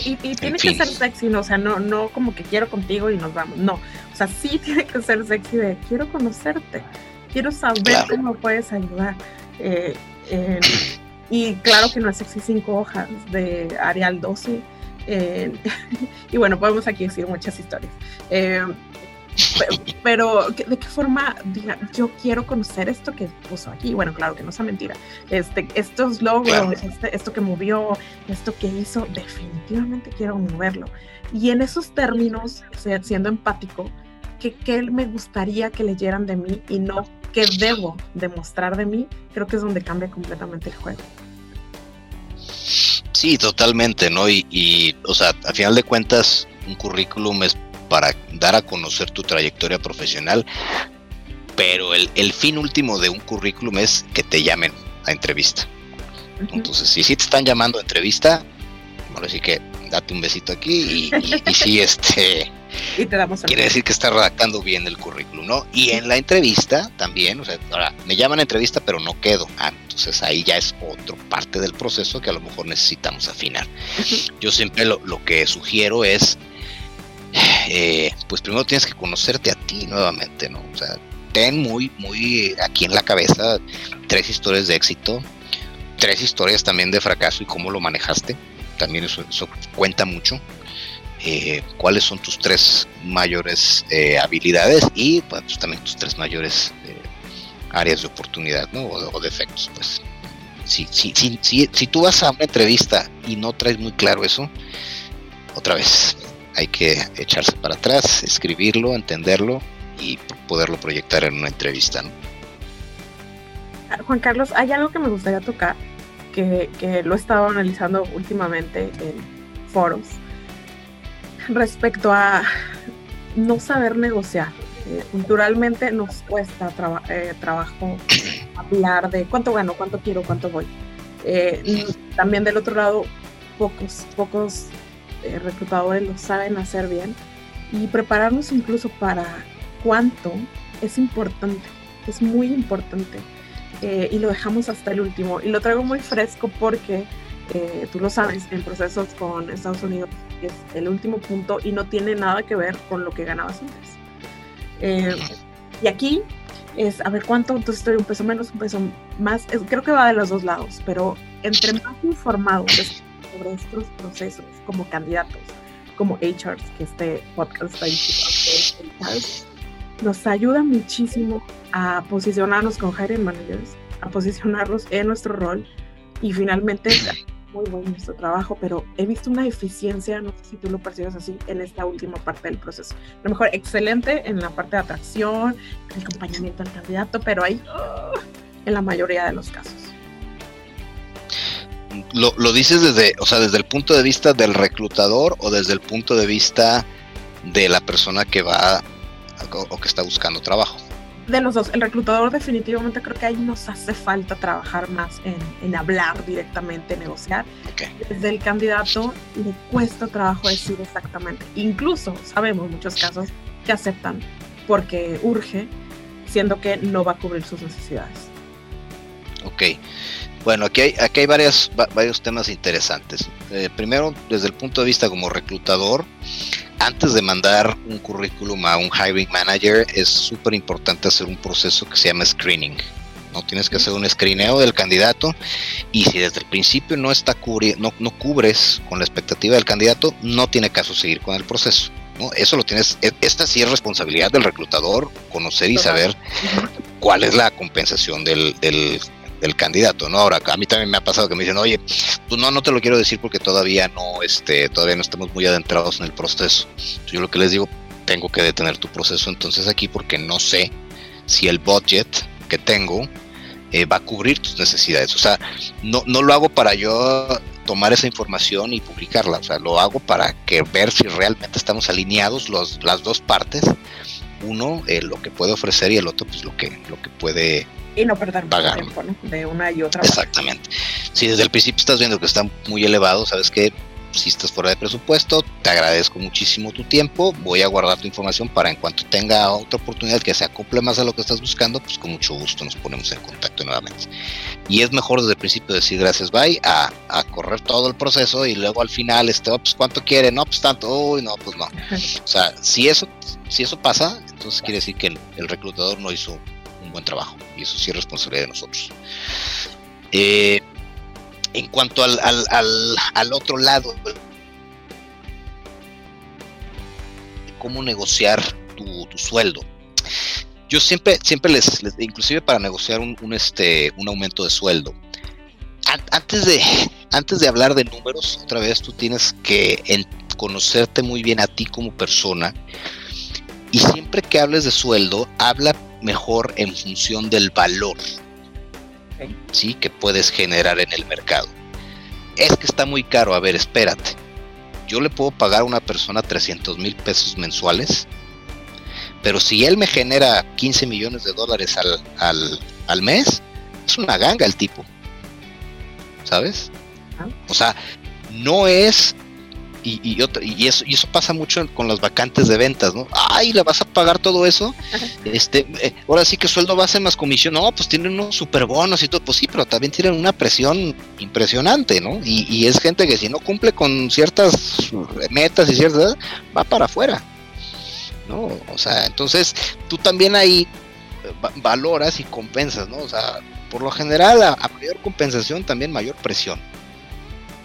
y, tiene que ser sexy, ¿no? o sea, no, no como que quiero contigo y nos vamos, no. O sea, sí tiene que ser sexy de quiero conocerte, quiero saber cómo puedes ayudar. Eh, y claro que no es sexy cinco hojas de Arial 12. Eh, y bueno, podemos aquí decir muchas historias. Eh, pero, ¿de qué forma diga, yo quiero conocer esto que puso aquí? Bueno, claro que no es mentira. Este, estos logros, este, esto que movió, esto que hizo, definitivamente quiero moverlo. Y en esos términos, siendo empático, ¿qué, qué me gustaría que leyeran de mí y no qué debo demostrar de mí? Creo que es donde cambia completamente el juego. Sí, totalmente, ¿no? Y, o sea, a final de cuentas, un currículum es para dar a conocer tu trayectoria profesional, pero el, fin último de un currículum es que te llamen a entrevista. Entonces, si sí te están llamando a entrevista, ahora sí que date un besito aquí y, y, y sí, este y te damos Quiere decir que está redactando bien el currículum, ¿no? Y en la entrevista también, o sea, ahora me llaman a entrevista, pero no quedo. Ah, entonces ahí ya es otra parte del proceso que a lo mejor necesitamos afinar. Yo siempre lo, que sugiero es, eh, pues primero tienes que conocerte a ti nuevamente, ¿no? O sea, ten muy, muy aquí en la cabeza tres historias de éxito, tres historias también de fracaso y cómo lo manejaste. También eso cuenta mucho. Eh, cuáles son tus tres mayores eh, habilidades y pues, también tus tres mayores eh, áreas de oportunidad ¿no? o, defectos. Pues. Si, si, si, si, tú vas a una entrevista y no traes muy claro eso, otra vez, hay que echarse para atrás, escribirlo, entenderlo y poderlo proyectar en una entrevista. Ah, Juan Carlos, hay algo que me gustaría tocar, que, que lo he estado analizando últimamente en foros, respecto a no saber negociar. Eh, culturalmente nos cuesta eh, trabajo hablar de cuánto gano, cuánto quiero, cuánto voy. Eh, también del otro lado, pocos, pocos reclutadores lo saben hacer bien y prepararnos incluso para cuánto es importante, es muy importante y lo dejamos hasta el último. Y lo traigo muy fresco porque tú lo sabes, en procesos con Estados Unidos es el último punto y no tiene nada que ver con lo que ganabas antes. Eh, y aquí es, a ver, ¿cuánto? Entonces estoy un peso menos, un peso más. creo que va de los dos lados, pero entre más informados sobre estos procesos como candidatos, como HRs, que este podcast está nos ayuda muchísimo a posicionarnos con hiring managers, a posicionarnos en nuestro rol y finalmente muy bueno nuestro trabajo, pero he visto una eficiencia, no sé si tú lo percibes así, en esta última parte del proceso. A lo mejor excelente en la parte de atracción, el acompañamiento al candidato, pero ahí ¡ah! en la mayoría de los casos. Lo, lo, dices desde, o sea, desde el punto de vista del reclutador o desde el punto de vista de la persona que va o que está buscando trabajo de los dos, el reclutador definitivamente creo que ahí nos hace falta trabajar más en, hablar directamente, negociar. Desde el candidato le cuesta trabajo decir exactamente. Incluso sabemos muchos casos que aceptan porque urge, siendo que no va a cubrir sus necesidades. Ok. Bueno, aquí hay, aquí hay varias, varios temas interesantes. Eh, primero, desde el punto de vista como reclutador, antes de mandar un currículum a un hiring manager, es súper importante hacer un proceso que se llama screening. No tienes que hacer un screeneo del candidato y si desde el principio no está no, no cubres con la expectativa del candidato, no tiene caso seguir con el proceso. ¿no? Eso lo tienes, e, esta sí es responsabilidad del reclutador, conocer y saber cuál es la compensación del, del del candidato, ¿no? Ahora, a mí también me ha pasado que me dicen, oye, pues no, no te lo quiero decir porque todavía no, este, todavía no estamos muy adentrados en el proceso. Yo lo que les digo, tengo que detener tu proceso entonces aquí porque no sé si el budget que tengo eh, va a cubrir tus necesidades. O sea, no, no lo hago para yo tomar esa información y publicarla, o sea, lo hago para que ver si realmente estamos alineados los, las dos partes, uno eh, lo que puede ofrecer y el otro pues lo que, lo que puede y no perder tiempo de una y otra. Exactamente. Si desde el principio estás viendo que está muy elevado, sabes que si estás fuera de presupuesto, te agradezco muchísimo tu tiempo, voy a guardar tu información para en cuanto tenga otra oportunidad que se acople más a lo que estás buscando, pues con mucho gusto nos ponemos en contacto nuevamente. Y es mejor desde el principio decir gracias, bye, a, a correr todo el proceso y luego al final, este, oh, pues cuánto quiere, no, pues tanto, uy, no, pues no. O sea, si eso, si eso pasa, entonces quiere decir que el reclutador no hizo buen trabajo y eso sí es responsabilidad de nosotros. Eh, en cuanto al, al, otro lado, cómo negociar tu, sueldo. Yo siempre, siempre les, inclusive para negociar un, este, un aumento de sueldo, antes de, antes de hablar de números, otra vez tú tienes que conocerte muy bien a ti como persona. Y siempre que hables de sueldo, habla mejor en función del valor ¿sí? que puedes generar en el mercado. Es que está muy caro, a ver, espérate. Yo le puedo pagar a una persona 300 mil pesos mensuales, pero si él me genera 15 millones de dólares al, al, al mes, es una ganga el tipo. ¿Sabes? O sea, no es y, y, eso, y eso pasa mucho con las vacantes de ventas, ¿no? Ay, ¿le vas a pagar todo eso? este, eh, ahora sí que sueldo base más comisión, no, pues tienen unos super bonos y todo, pues sí, pero también tienen una presión impresionante, ¿no? Y, y es gente que si no cumple con ciertas metas y ciertas, va para afuera, ¿no? O sea, entonces tú también ahí eh, valoras y compensas, ¿no? O sea, por lo general a mayor compensación también mayor presión.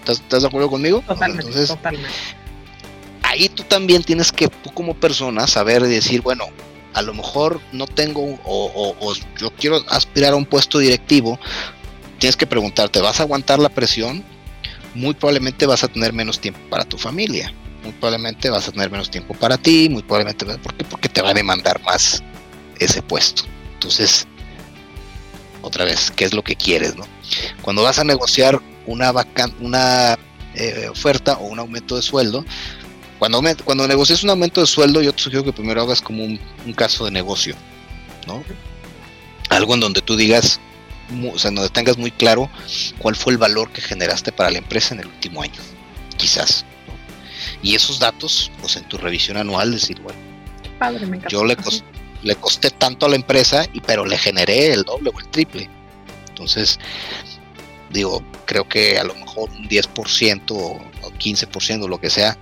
¿Estás, de acuerdo conmigo? Totalmente, totalmente. Ahí tú también tienes que, tú como persona, saber decir, bueno, a lo mejor no tengo o, yo quiero aspirar a un puesto directivo, tienes que preguntarte, ¿vas a aguantar la presión? Muy probablemente vas a tener menos tiempo para tu familia. muy probablemente vas a tener menos tiempo para ti, muy probablemente, ¿por qué? Porque te va a demandar más ese puesto. Entonces, otra vez, ¿qué es lo que quieres, no? Cuando vas a negociar una una eh, oferta o un aumento de sueldo, cuando, cuando negocies un aumento de sueldo, yo te sugiero que primero hagas como un, caso de negocio, ¿no? Algo en donde tú digas, o sea, donde tengas muy claro cuál fue el valor que generaste para la empresa en el último año, quizás. Y esos datos, pues en tu revisión anual, decir, bueno, yo le, le costé tanto a la empresa, y pero le generé el doble o el triple. Entonces, digo, creo que a lo mejor un 10% o 15%, lo que sea,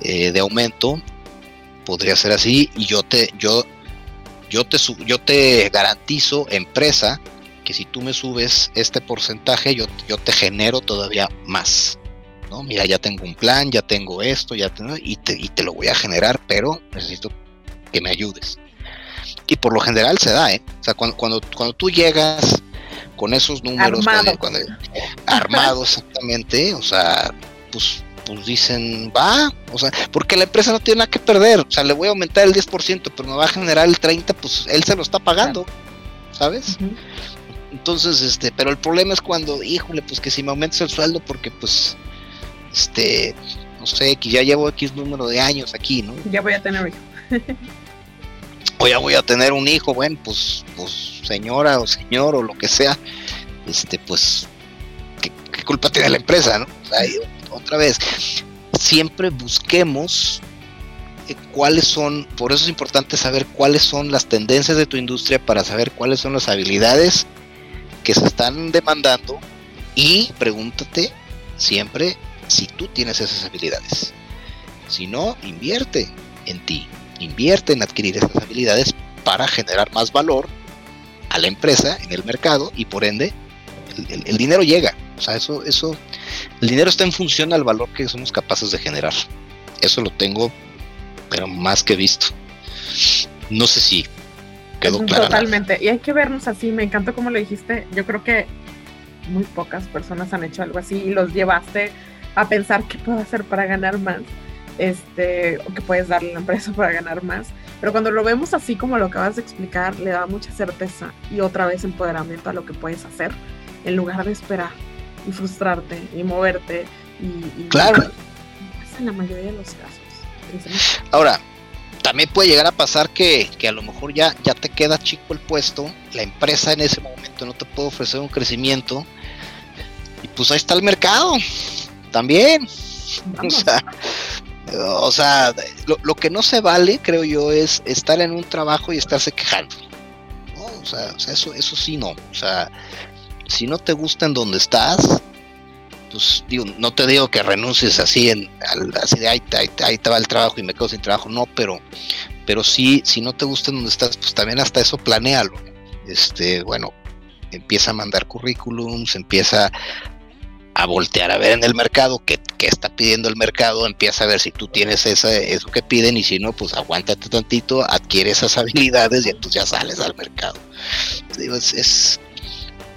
eh, de aumento, podría ser así, y yo te, yo, yo te, yo te garantizo, empresa, que si tú me subes este porcentaje, yo, yo te genero todavía más. ¿no? Mira, ya tengo un plan, ya tengo esto, ya tengo, y, te, y te lo voy a generar, pero necesito que me ayudes. Y por lo general se da, ¿eh? O sea, cuando, cuando, cuando tú llegas con esos números, armado. exactamente, o sea, pues, pues dicen, va, o sea, porque la empresa no tiene nada que perder, o sea, le voy a aumentar el 10%, pero me va a generar el 30%, pues él se lo está pagando, ¿sabes? Entonces, este, pero el problema es cuando, híjole, pues que si me aumentas el sueldo, porque pues, este, no sé, que ya llevo X número de años aquí, ¿no? Ya voy a tener hijo. o ya voy a tener un hijo, bueno, pues, pues señora o señor o lo que sea, este, pues, ¿qué, culpa tiene la empresa, no? otra vez, siempre busquemos eh, cuáles son, por eso es importante saber cuáles son las tendencias de tu industria para saber cuáles son las habilidades que se están demandando y pregúntate siempre si tú tienes esas habilidades. Si no, invierte en ti, invierte en adquirir esas habilidades para generar más valor a la empresa en el mercado y por ende el, dinero llega. O sea, eso, eso, el dinero está en función al valor que somos capaces de generar. Eso lo tengo, pero más que visto. No sé si quedó claro. Totalmente. Y hay que vernos así. Me encantó como lo dijiste. Yo creo que muy pocas personas han hecho algo así y los llevaste a pensar qué puedo hacer para ganar más este, o que puedes darle a la empresa para ganar más. Pero cuando lo vemos así como lo acabas de explicar, le da mucha certeza y otra vez empoderamiento a lo que puedes hacer, en lugar de esperar y frustrarte y moverte. Y, claro. en la mayoría de los casos. Ahora, también puede llegar a pasar que, que, a lo mejor ya, ya te queda chico el puesto, la empresa en ese momento no te puede ofrecer un crecimiento, y pues ahí está el mercado, también. O sea, o sea, lo, que no se vale, creo yo, es estar en un trabajo y estarse quejando. O, sea, eso, eso sí no. O sea, si no te gusta en donde estás, pues digo, no te digo que renuncies así, en, así de ahí, ahí, te va el trabajo y me quedo sin trabajo, no, pero, pero sí, si no te gusta en donde estás, pues también hasta eso planealo. Este, bueno, empieza a mandar currículums, empieza a voltear a ver en el mercado qué, está pidiendo el mercado, empieza a ver si tú tienes esa, eso que piden y si no, pues aguántate tantito, adquiere esas habilidades y entonces ya sales al mercado. es,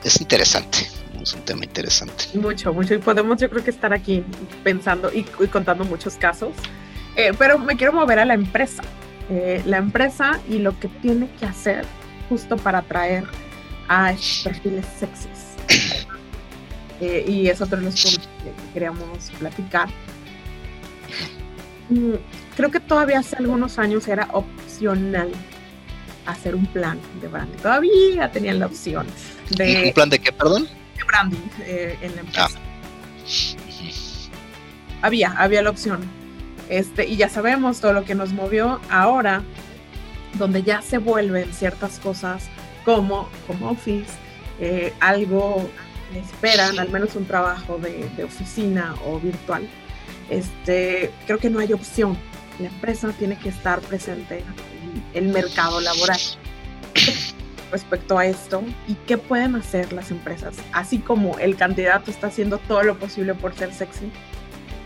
es, interesante, es un tema interesante. Mucho, mucho, y podemos yo creo que estar aquí pensando y, contando muchos casos, eh, pero me quiero mover a la empresa, eh, la empresa y lo que tiene que hacer justo para atraer a perfiles sexys. Eh, y es otro de los puntos que queríamos platicar. Mm, creo que todavía hace algunos años era opcional hacer un plan de branding. Todavía tenían la opción de... ¿Un plan de qué, perdón? De branding eh, en la empresa. Ah. Había, había la opción. Este, y ya sabemos todo lo que nos movió ahora, donde ya se vuelven ciertas cosas como, como Office, eh, algo esperan al menos un trabajo de, oficina o virtual, este, creo que no hay opción. La empresa tiene que estar presente en el mercado laboral. Respecto a esto, ¿y qué pueden hacer las empresas? Así como el candidato está haciendo todo lo posible por ser sexy,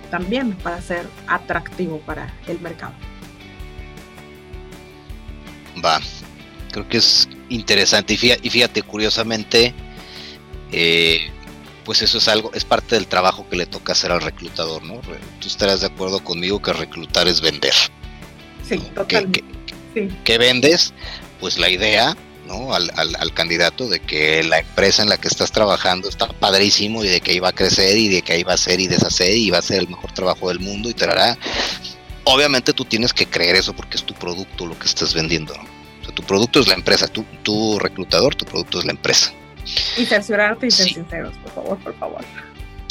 también para ser atractivo para el mercado. Va, creo que es interesante y fíjate, curiosamente, eh, pues eso es algo, es parte del trabajo que le toca hacer al reclutador, ¿no? Tú estarás de acuerdo conmigo que reclutar es vender. Sí, totalmente. ¿Qué, vendes? Pues la idea, ¿no? Al, al, candidato de que la empresa en la que estás trabajando está padrísimo y de que iba a crecer y de que iba a hacer y deshacer y va a ser el mejor trabajo del mundo y te hará. Obviamente tú tienes que creer eso porque es tu producto lo que estás vendiendo, tu producto es la empresa, tu, tu reclutador, tu producto es la empresa. Y cerciorarte y ser sinceros, por favor, por favor.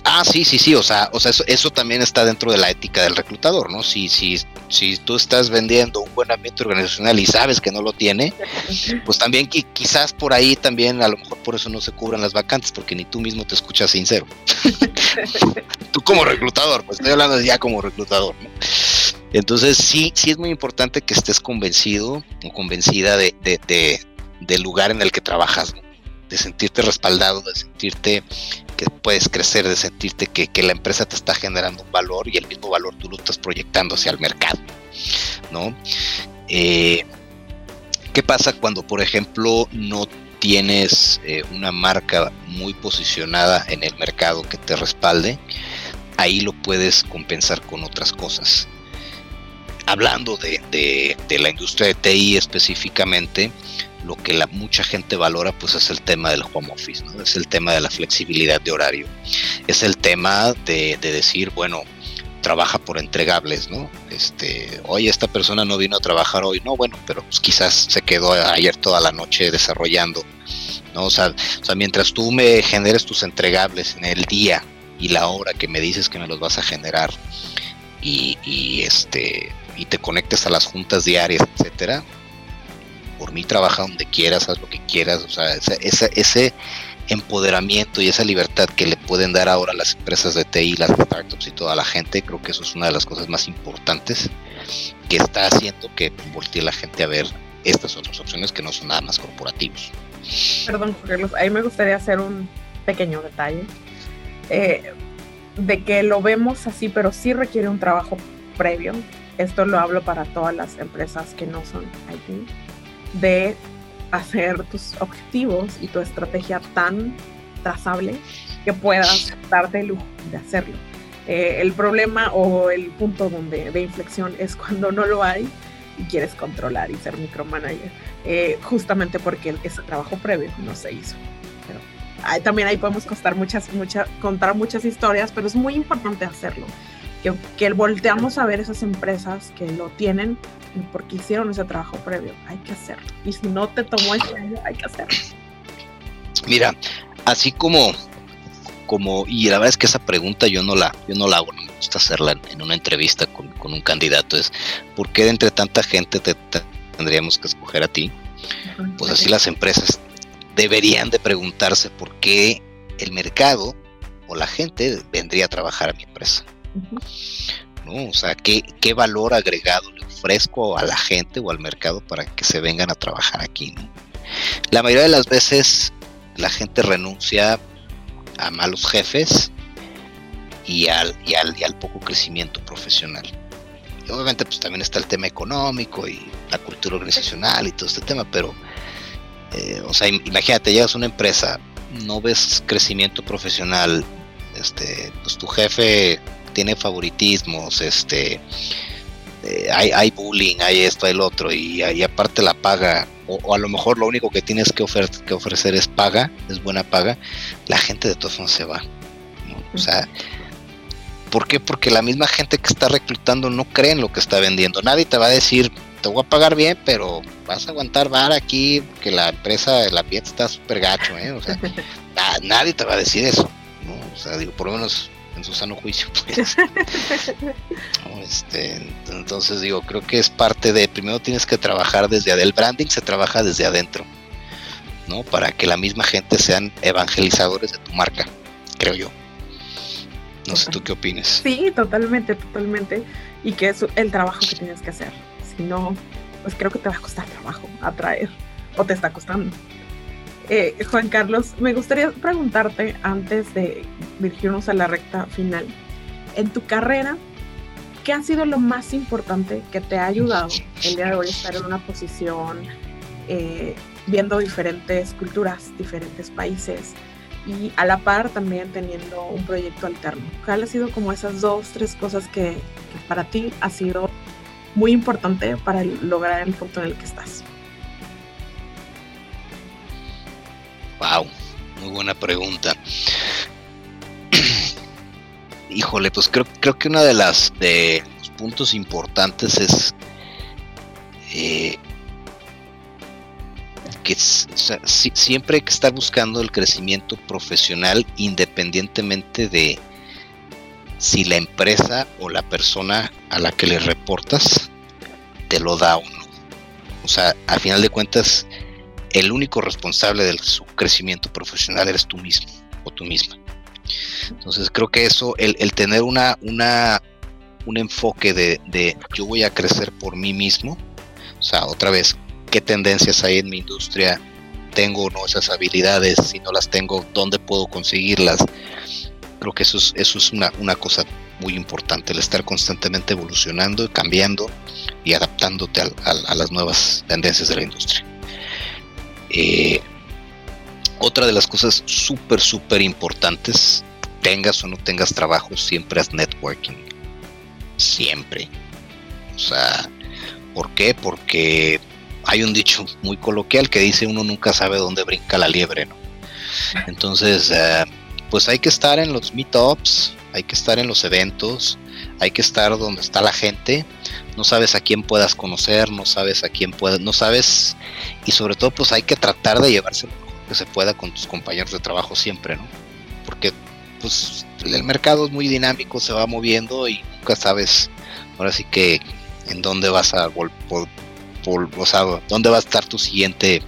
Ah, sí, sí, sí, o sea, o sea eso, eso, también está dentro de la ética del reclutador, ¿no? Si, si, si tú estás vendiendo un buen ambiente organizacional y sabes que no lo tiene, pues también quizás por ahí también, a lo mejor por eso no se cubran las vacantes, porque ni tú mismo te escuchas sincero. tú como reclutador, pues estoy hablando ya como reclutador, ¿no? Entonces sí, sí es muy importante que estés convencido o convencida de, de, del lugar en el que trabajas, de sentirte respaldado, de sentirte que puedes crecer, de sentirte que, la empresa te está generando un valor y el mismo valor tú lo estás proyectando hacia el mercado, ¿no? Eh, ¿Qué pasa cuando, por ejemplo, no tienes eh, una marca muy posicionada en el mercado que te respalde? Ahí lo puedes compensar con otras cosas. Hablando de, de la industria de TI específicamente, lo que la mucha gente valora pues es el tema del home office, es el tema de la flexibilidad de horario, es el tema de, decir, bueno, trabaja por entregables, ¿no? Este, oye, esta persona no vino a trabajar hoy, no, bueno, pero pues quizás se quedó ayer toda la noche desarrollando, ¿no? O sea, o sea, mientras tú me generes tus entregables en el día y la hora que me dices que me los vas a generar y, y este y te conectes a las juntas diarias, etcétera, por mí trabaja donde quieras, haz lo que quieras, o sea, ese, ese, empoderamiento y esa libertad que le pueden dar ahora las empresas de TI, las startups y toda la gente, creo que eso es una de las cosas más importantes que está haciendo que voltee la gente a ver estas otras opciones que no son nada más corporativos. Perdón, Carlos, ahí me gustaría hacer un pequeño detalle eh, de que lo vemos así, pero sí requiere un trabajo previo. Esto lo hablo para todas las empresas que no son IT de hacer tus objetivos y tu estrategia tan trazable que puedas darte el lujo de hacerlo. Eh, el problema o el punto donde, de inflexión es cuando no lo hay y quieres controlar y ser micromanager, eh, justamente porque ese trabajo previo no se hizo. También ahí podemos contar contar muchas historias, pero es muy importante hacerlo. Que, volteamos a ver esas empresas que lo tienen porque hicieron ese trabajo previo. Hay que hacerlo. Y si no te tomó ese año, hay que hacerlo. Mira, así como, como, y la verdad es que esa pregunta yo no la, yo no la hago, no me gusta hacerla en, una entrevista con, un candidato, es ¿por qué de entre tanta gente te, tendríamos que escoger a ti? Pues así las empresas deberían de preguntarse por qué el mercado o la gente vendría a trabajar a mi empresa. ¿No? O sea, ¿qué, qué valor agregado le ofrezco a la gente o al mercado para que se vengan a trabajar aquí. La mayoría de las veces la gente renuncia a malos jefes y al, y al, y al poco crecimiento profesional. Obviamente pues también está el tema económico y la cultura organizacional y todo este tema, pero eh, o sea, imagínate, llegas a una empresa, no ves crecimiento profesional, este, pues tu jefe tiene favoritismos, este, eh, hay, hay, bullying, hay esto, hay lo otro, y, ahí aparte la paga, o, a lo mejor lo único que tienes que, que ofrecer es paga, es buena paga, la gente de todos formas se va. O sea, ¿por qué? Porque la misma gente que está reclutando no cree en lo que está vendiendo. Nadie te va a decir, te voy a pagar bien, pero vas a aguantar bar aquí, que la empresa, la ambiente está súper gacho, ¿eh? O sea, nadie te va a decir eso. O sea, digo, por lo menos en su sano juicio. Pues. este, entonces digo, creo que es parte de, primero tienes que trabajar desde el branding se trabaja desde adentro, ¿no? Para que la misma gente sean evangelizadores de tu marca, creo yo. No sé tú qué opinas. Sí, totalmente, totalmente. Y que es el trabajo que tienes que hacer. Si no, pues creo que te va a costar trabajo atraer. O te está costando. Eh, Juan Carlos, me gustaría preguntarte antes de dirigirnos a la recta final, en tu carrera, ¿qué ha sido lo más importante que te ha ayudado el día de hoy estar en una posición eh, viendo diferentes culturas, diferentes países? y a la par también teniendo un proyecto alterno. ¿Cuál ha sido como esas dos, tres cosas que, que para ti ha sido muy importante para lograr el punto en el que estás? Wow, muy buena pregunta. Híjole, pues creo, creo que uno de las de los puntos importantes es eh, que siempre hay que estar buscando el crecimiento profesional independientemente de si la empresa o la persona a la que le reportas te lo da o no. O sea, al final de cuentas, el único responsable de su crecimiento profesional eres tú mismo o tú misma. Entonces creo que eso, el, tener una, una, un enfoque de, yo voy a crecer por mí mismo, o sea, otra vez, qué tendencias hay en mi industria, tengo o no esas habilidades, si no las tengo, dónde puedo conseguirlas. Creo que eso es, eso es una, una cosa muy importante, el estar constantemente evolucionando, cambiando y adaptándote a, las nuevas tendencias de la industria. Eh, otra de las cosas súper, súper importantes, tengas o no tengas trabajo, siempre es networking. Siempre. O sea, ¿por qué? Porque hay un dicho muy coloquial que dice uno nunca sabe dónde brinca la liebre, ¿no? Entonces, eh, pues hay que estar en los meetups, hay que estar en los eventos, hay que estar donde está la gente, no sabes a quién puedas conocer, no sabes a quién puedas, no sabes, y sobre todo pues hay que tratar de llevarse lo que se pueda con tus compañeros de trabajo siempre, ¿no? Porque pues el mercado es muy dinámico, se va moviendo y nunca sabes ahora sí que en dónde vas a o sea, dónde va a estar tu siguiente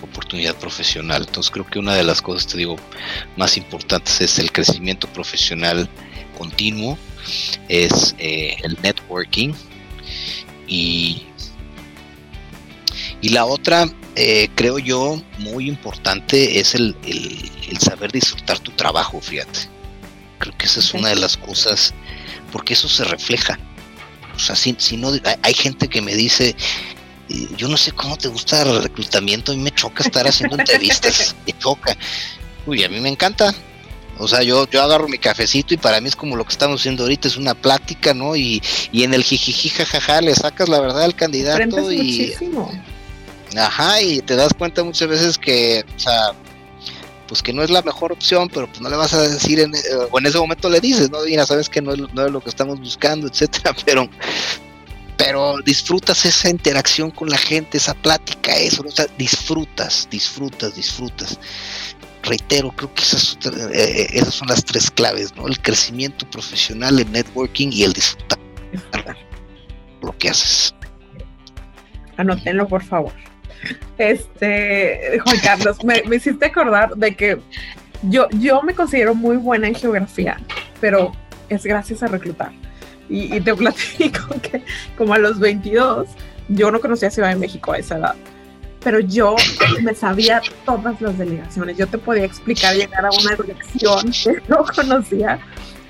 oportunidad profesional. Entonces creo que una de las cosas, te digo, más importantes es el crecimiento profesional continuo, es eh, el networking y, y la otra, eh, creo yo, muy importante es el, el, saber disfrutar tu trabajo, fíjate. Creo que esa es una de las cosas, porque eso se refleja. O sea, si, si no, hay gente que me dice, yo no sé cómo te gusta el reclutamiento, a mí me choca estar haciendo entrevistas, me choca. Uy, a mí me encanta. O sea, yo, yo agarro mi cafecito y para mí es como lo que estamos haciendo ahorita, es una plática, ¿no? Y, y en el jijiji jajaja le sacas la verdad al candidato y... Muchísimo. Ajá, y te das cuenta muchas veces que, o sea, pues que no es la mejor opción, pero pues no le vas a decir, en, o en ese momento le dices, no, mira, sabes que no es, no es lo que estamos buscando, etcétera, pero pero disfrutas esa interacción con la gente, esa plática, eso, o sea, disfrutas, disfrutas, disfrutas. Reitero, creo que esas, eh, esas son las tres claves, ¿no? El crecimiento profesional, el networking y el disfrutar lo que haces. Anótenlo, por favor. Este, Juan Carlos, me, hiciste acordar de que yo, yo me considero muy buena en geografía, pero es gracias a reclutar. Y, te platico que como a los 22, yo no conocía Ciudad de México a esa edad, pero yo me sabía todas las delegaciones. Yo te podía explicar llegar a una dirección que no conocía.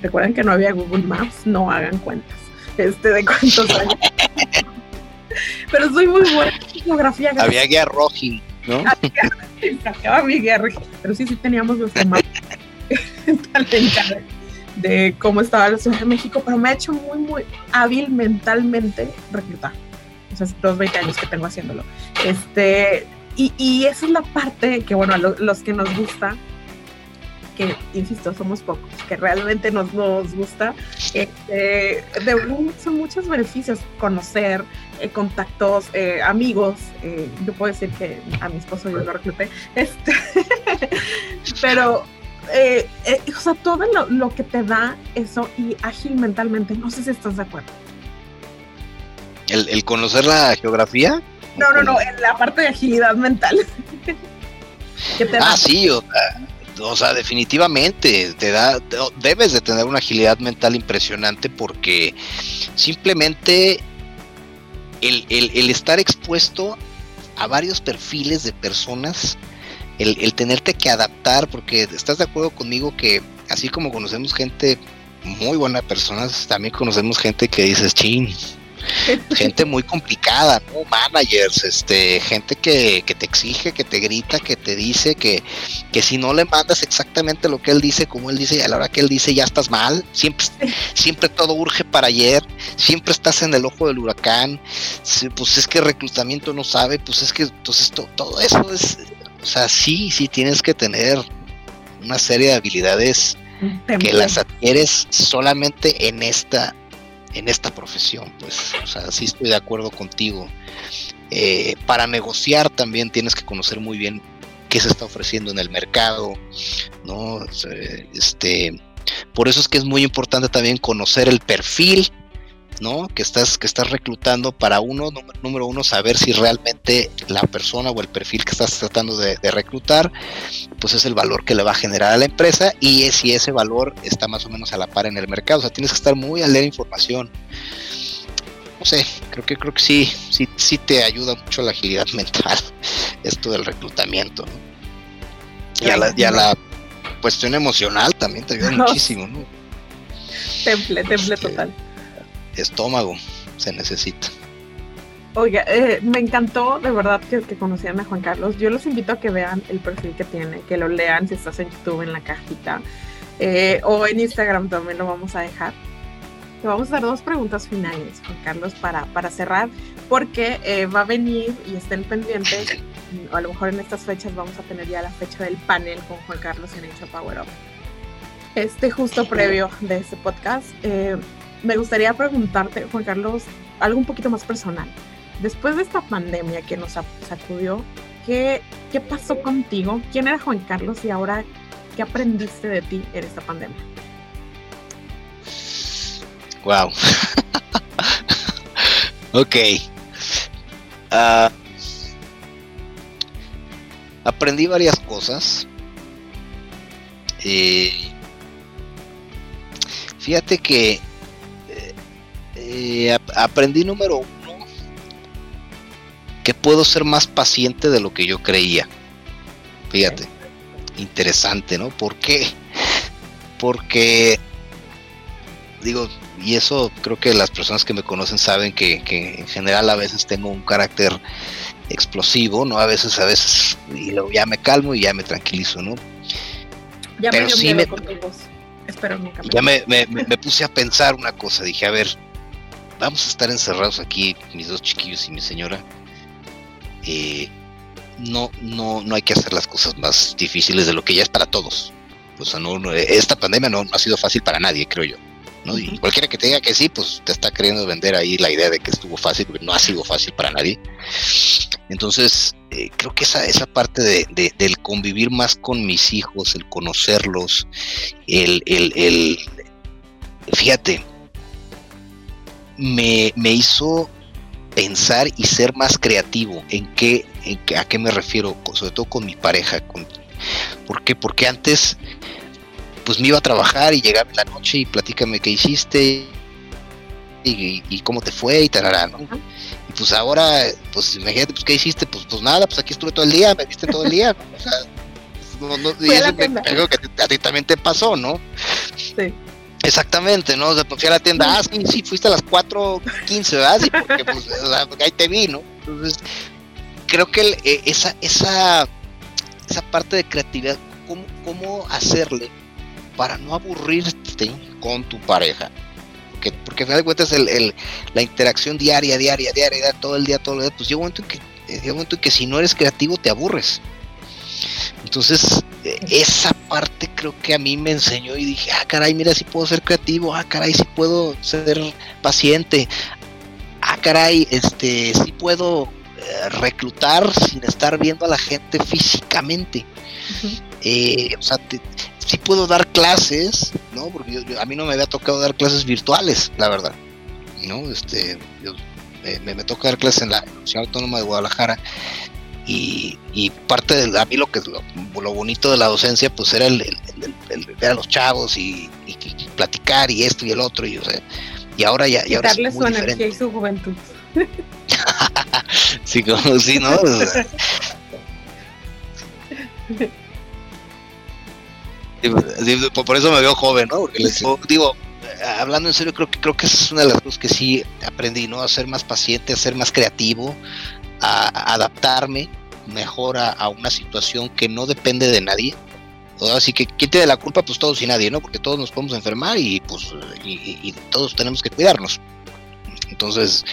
Recuerden que no había Google Maps, no hagan cuentas este, de cuántos años. pero soy muy buena en geografía. Había guía roji, ¿no? Había mi guía pero sí, sí teníamos nuestro mapa. de cómo estaba la Ciudad de México, pero me ha hecho muy, muy hábil mentalmente reclutar. O sea, los 20 años que tengo haciéndolo. Este, y, y esa es la parte que, bueno, a los que nos gusta, que, insisto, somos pocos, que realmente nos, nos gusta, este, de, son muchos beneficios, conocer, eh, contactos, eh, amigos, eh, yo puedo decir que a mi esposo yo lo recluté, este, pero o sea, todo lo, que te da eso y ágil mentalmente, no sé si estás de acuerdo. ¿El, conocer la geografía? No, no, no, en la parte de agilidad mental. ah, sí, o sea, definitivamente te da, debes de tener una agilidad mental impresionante porque simplemente el, el estar expuesto a varios perfiles de personas el, tenerte que adaptar, porque estás de acuerdo conmigo que así como conocemos gente muy buena personas, también conocemos gente que dices, chin, gente muy complicada, ¿no? Managers, este, gente que, que, te exige, que te grita, que te dice que, que si no le mandas exactamente lo que él dice, como él dice, y a la hora que él dice ya estás mal, siempre, siempre todo urge para ayer, siempre estás en el ojo del huracán, pues es que reclutamiento no sabe, pues es que entonces todo eso es, o sea, sí, sí tienes que tener una serie de habilidades que las adquieres solamente en esta en esta profesión pues o sea sí estoy de acuerdo contigo. Eh, para negociar también tienes que conocer muy bien qué se está ofreciendo en el mercado no este por eso es que es muy importante también conocer el perfil ¿no? Que estás, que estás reclutando para uno, número uno, saber si realmente la persona o el perfil que estás tratando de, reclutar, pues es el valor que le va a generar a la empresa y es, si ese valor está más o menos a la par en el mercado. O sea, tienes que estar muy a leer información. No sé, creo que creo que sí, sí, sí te ayuda mucho la agilidad mental, esto del reclutamiento, Y a la, la cuestión emocional también te ayuda muchísimo, ¿no? Temple, temple este, total estómago se necesita. Oiga, eh, me encantó de verdad que, que, a Juan Carlos. Yo los invito a que vean el perfil que tiene, que lo lean si estás en YouTube en la cajita eh, o en Instagram también lo vamos a dejar. Te vamos a dar dos preguntas finales, Juan Carlos, para, para cerrar, porque eh, va a venir y estén pendientes. a lo mejor en estas fechas vamos a tener ya la fecha del panel con Juan Carlos en Hecho Power Up. Este justo previo de este podcast me gustaría preguntarte, Juan Carlos, algo un poquito más personal. Después de esta pandemia que nos sacudió, ¿qué, qué pasó contigo? ¿Quién era Juan Carlos y ahora qué aprendiste de ti en esta pandemia? Wow. ok. Ah, aprendí varias cosas. Eh, fíjate que eh, aprendí número uno que puedo ser más paciente de lo que yo creía. Fíjate, interesante, ¿no? ¿Por qué? Porque, digo, y eso creo que las personas que me conocen saben que, en general a veces tengo un carácter explosivo, ¿no? A veces, a veces, y luego ya me calmo y ya me tranquilizo, ¿no? Ya Pero me sí me, Espero nunca ya me, me, me, puse a pensar una cosa, dije, a ver, vamos a estar encerrados aquí, mis dos chiquillos y mi señora. Eh, no, no, no hay que hacer las cosas más difíciles de lo que ya es para todos. O sea, no, esta pandemia no, ha sido fácil para nadie, creo yo. ¿no? Y cualquiera que te diga que sí, pues te está queriendo vender ahí la idea de que estuvo fácil, porque no ha sido fácil para nadie. Entonces, eh, creo que esa, esa parte de, del convivir más con mis hijos, el conocerlos, el, el, el fíjate, me, hizo pensar y ser más creativo. ¿En qué, a qué me refiero? Sobre todo con mi pareja. Con, ¿Por qué? Porque antes pues me iba a trabajar y llegaba en la noche y platícame qué hiciste y, cómo te fue y tarará, ¿no? Y pues ahora, pues imagínate, pues qué hiciste, pues, pues nada, pues aquí estuve todo el día, me viste todo el día, o sea, no, no, y eso me, que a ti también te pasó, ¿no? Sí. Exactamente, ¿no? O sea, fui a la tienda, ah, sí, sí, fuiste a las 4.15, ¿verdad? Sí, porque, pues, ahí te vi, ¿no? Entonces, creo que eh, esa, esa, esa parte de creatividad, ¿cómo, ¿cómo hacerle para no aburrirte con tu pareja? Porque, porque al final de cuentas el, el, la interacción diaria, diaria, diaria, todo el día, todo el día, pues llega un momento en que, un momento en que si no eres creativo te aburres. Entonces, eh, esa parte creo que a mí me enseñó y dije, ah, caray, mira, si puedo ser creativo, ah, caray, si puedo ser paciente, ah, caray, este, si puedo eh, reclutar sin estar viendo a la gente físicamente. Eh, o sea, si puedo dar clases, ¿no? Porque a mí no me había tocado dar clases virtuales, la verdad, ¿no? Este, me, me, toca dar clases en la Universidad Autónoma de Guadalajara y, parte de a mí lo que lo, lo bonito de la docencia pues era el, ver a los chavos y, platicar y esto y el otro y, o sea, y ahora ya, y ahora darle su energía y su juventud. Sí como sí no por eso me veo joven no porque les digo hablando en serio, creo que creo que esa es una de las cosas que sí aprendí, ¿no? A ser más paciente, a ser más creativo, a, adaptarme mejor a, una situación que no depende de nadie. Así que, ¿quién tiene la culpa? Pues todos y nadie, ¿no? Porque todos nos podemos enfermar y pues y, todos tenemos que cuidarnos. Entonces,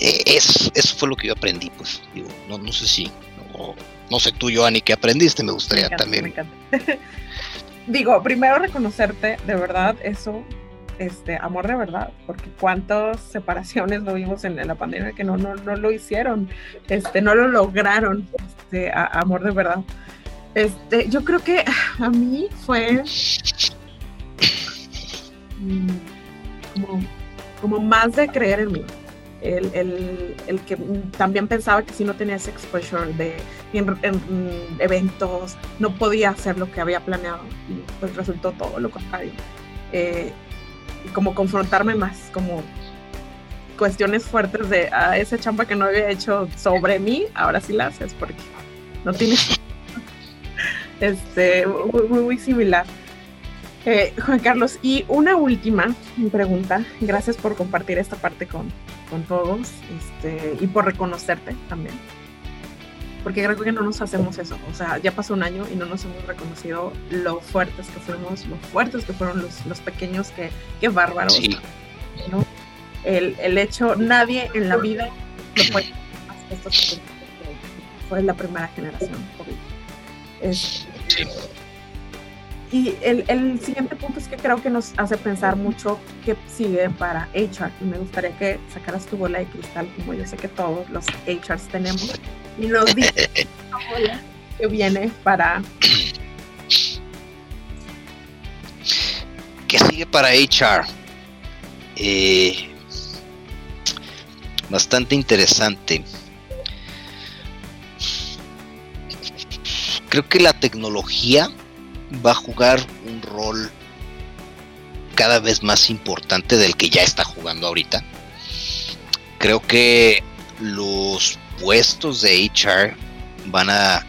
e, eso, eso fue lo que yo aprendí, pues. Digo, no, no sé si, no, sé tú, Joanny, ¿qué aprendiste? Me gustaría también. Me encanta. Digo, primero reconocerte, de verdad, eso este, amor de verdad, porque cuántas separaciones lo vimos en, la pandemia que no, no, no, lo hicieron, este, no lo lograron, este, amor de verdad. Este, yo creo que a mí fue como, como más de creer en mí. El, el, el, que también pensaba que si no tenía ese exposure de en, eventos no podía hacer lo que había planeado y pues resultó todo lo contrario. Eh, como confrontarme más, como cuestiones fuertes de a ah, esa chamba que no había hecho sobre mí, ahora sí la haces porque no tienes este muy, muy similar. Eh, Juan Carlos, y una última pregunta. Gracias por compartir esta parte con, con todos este, y por reconocerte también porque creo que no nos hacemos eso. O sea, ya pasó un año y no nos hemos reconocido lo fuertes que fuimos, lo fuertes que fueron los, los pequeños, que, que bárbaros. ¿no? El, el, hecho, nadie en la vida lo puede estos fue la primera generación. Es, y el, el, siguiente punto es que creo que nos hace pensar mucho qué sigue para HR. Y me gustaría que sacaras tu bola de cristal, como yo sé que todos los HRs tenemos, y nos digas bola que viene para. ¿Qué sigue para HR? Eh, bastante interesante. Creo que la tecnología va a jugar un rol cada vez más importante del que ya está jugando ahorita. Creo que los puestos de HR van a,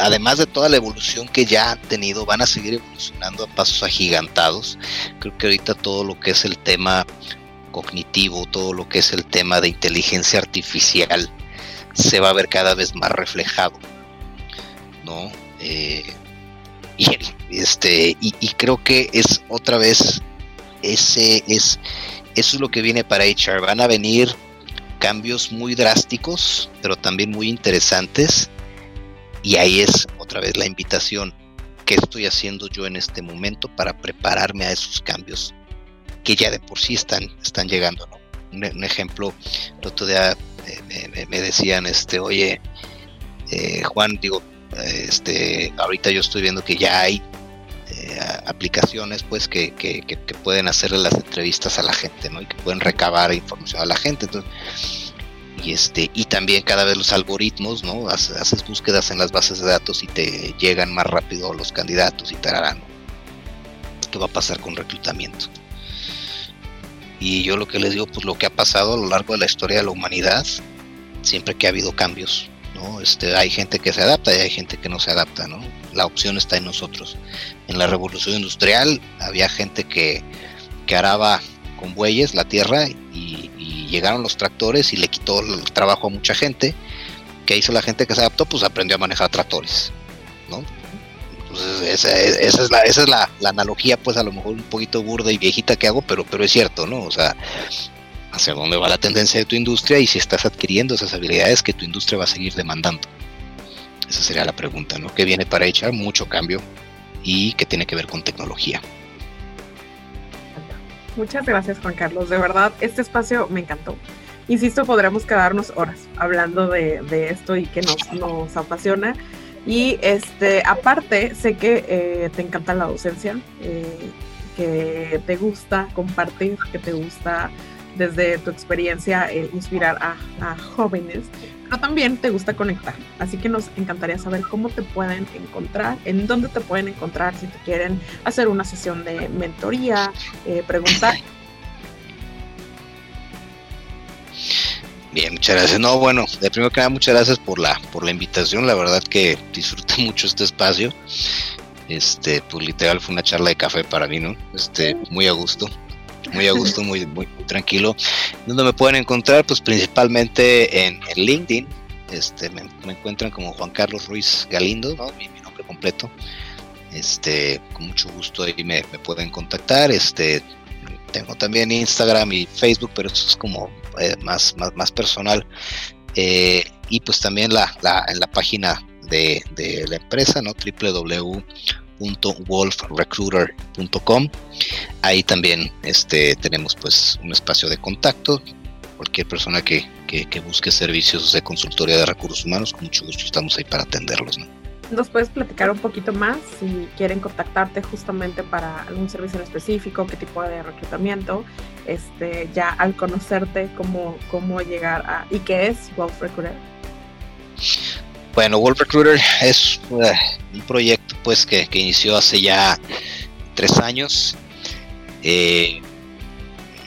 además de toda la evolución que ya han tenido, van a seguir evolucionando a pasos agigantados. Creo que ahorita todo lo que es el tema cognitivo, todo lo que es el tema de inteligencia artificial, se va a ver cada vez más reflejado. ¿no? Eh, este y, creo que es otra vez ese es eso es lo que viene para HR van a venir cambios muy drásticos pero también muy interesantes y ahí es otra vez la invitación. Qué estoy haciendo yo en este momento para prepararme a esos cambios que ya de por sí están están llegando un, ejemplo el otro día eh, me, decían este oye eh, Juan digo este, ahorita yo estoy viendo que ya hay eh, aplicaciones pues que, pueden hacerle las entrevistas a la gente, ¿no? Y que pueden recabar información a la gente. y este, y también cada vez los algoritmos, ¿no? Haces, búsquedas en las bases de datos y te llegan más rápido los candidatos y tararán. ¿Qué va a pasar con reclutamiento? Y yo lo que les digo, pues lo que ha pasado a lo largo de la historia de la humanidad, siempre que ha habido cambios, este, hay gente que se adapta y hay gente que no se adapta, ¿no? La opción está en nosotros. En la revolución industrial había gente que, que araba con bueyes la tierra y, llegaron los tractores y le quitó el trabajo a mucha gente. ¿Qué hizo la gente que se adaptó? Pues aprendió a manejar tractores, ¿no? Entonces esa, es, la, esa es la, analogía, pues a lo mejor un poquito burda y viejita que hago, pero, pero es cierto, ¿no? O sea, hacia dónde va la tendencia de tu industria y si estás adquiriendo esas habilidades que tu industria va a seguir demandando. Esa sería la pregunta, ¿no? ¿Qué viene para echar mucho cambio y qué tiene que ver con tecnología? Muchas gracias Juan Carlos, de verdad este espacio me encantó. Insisto, podremos quedarnos horas hablando de, esto y que nos, nos, apasiona. Y este, aparte, sé que eh, te encanta la docencia, eh, que te gusta compartir, que te gusta desde tu experiencia inspirar a, jóvenes, pero también te gusta conectar. Así que nos encantaría saber cómo te pueden encontrar, en dónde te pueden encontrar si te quieren hacer una sesión de mentoría, eh, preguntar. Bien, muchas gracias. No, bueno, de primero que nada, muchas gracias por la, por la invitación. La verdad que disfruté mucho este espacio. Este, pues literal fue una charla de café para mí, ¿no? Este, muy a gusto muy a gusto, muy, muy, tranquilo. Donde me pueden encontrar, pues principalmente en, LinkedIn. Este, me, encuentran como Juan Carlos Ruiz Galindo, ¿no? mi, nombre completo. Este, con mucho gusto ahí me, pueden contactar. Este, tengo también Instagram y Facebook, pero eso es como eh, más, más, más personal. Eh, y pues también la, la, en la página de, de la empresa, ¿no? www wolfrecruiter.com Ahí también este, tenemos pues un espacio de contacto. Cualquier persona que, busque servicios de consultoría de recursos humanos, con mucho gusto estamos ahí para atenderlos. ¿Nos puedes platicar un poquito más si quieren contactarte justamente para algún servicio en específico, qué tipo de reclutamiento? Este, ya al conocerte, cómo, cómo llegar a... ¿Y qué es Wolf Recruiter? Bueno, Wolf Recruiter es eh, un proyecto pues que, inició hace ya tres años. Eh,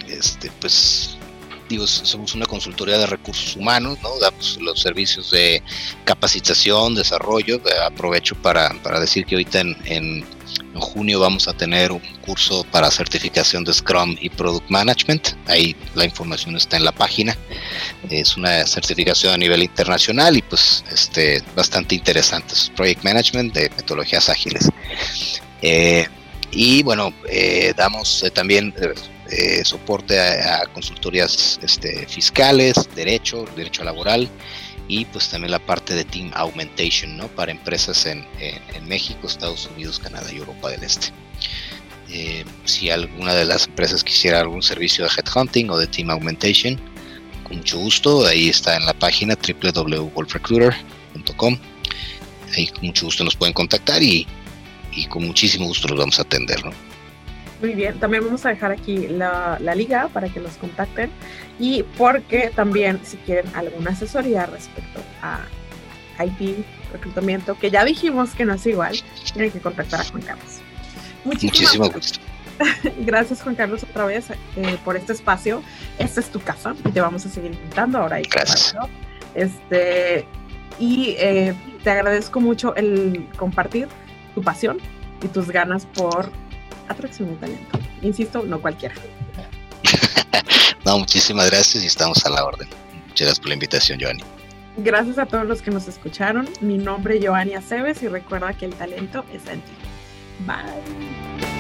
este, pues digo, somos una consultoría de recursos humanos, ¿no? Damos los servicios de capacitación, desarrollo. Aprovecho para, decir que ahorita en en junio vamos a tener un curso para certificación de Scrum y Product Management. Ahí la información está en la página. Es una certificación a nivel internacional y pues este, bastante interesante. Es Project Management de metodologías ágiles. Eh, y bueno, eh, damos eh, también soporte a, a consultorías este, fiscales, derecho, derecho laboral y pues también la parte de Team Augmentation, ¿no? Para empresas en, México, Estados Unidos, Canadá y Europa del Este. Eh, si alguna de las empresas quisiera algún servicio de Headhunting o de Team Augmentation, con mucho gusto, ahí está en la página www.wolfrecruiter.com. Ahí con mucho gusto nos pueden contactar y, y con muchísimo gusto los vamos a atender, ¿no? Muy bien, también vamos a dejar aquí la, liga para que los contacten y porque también si quieren alguna asesoría respecto a IT, reclutamiento, que ya dijimos que no es igual, tienen que contactar a Juan Carlos. Muchísimo gusto. Gracias Juan Carlos otra vez eh, por este espacio. Esta es tu casa y te vamos a seguir invitando ahora. Gracias. Este, y eh, te agradezco mucho el compartir tu pasión y tus ganas por atracción de talento. Insisto, no cualquiera. no, muchísimas gracias y estamos a la orden. Muchas gracias por la invitación, Joanny. Gracias a todos los que nos escucharon. Mi nombre es Joanny Aceves y recuerda que el talento está en ti. Bye.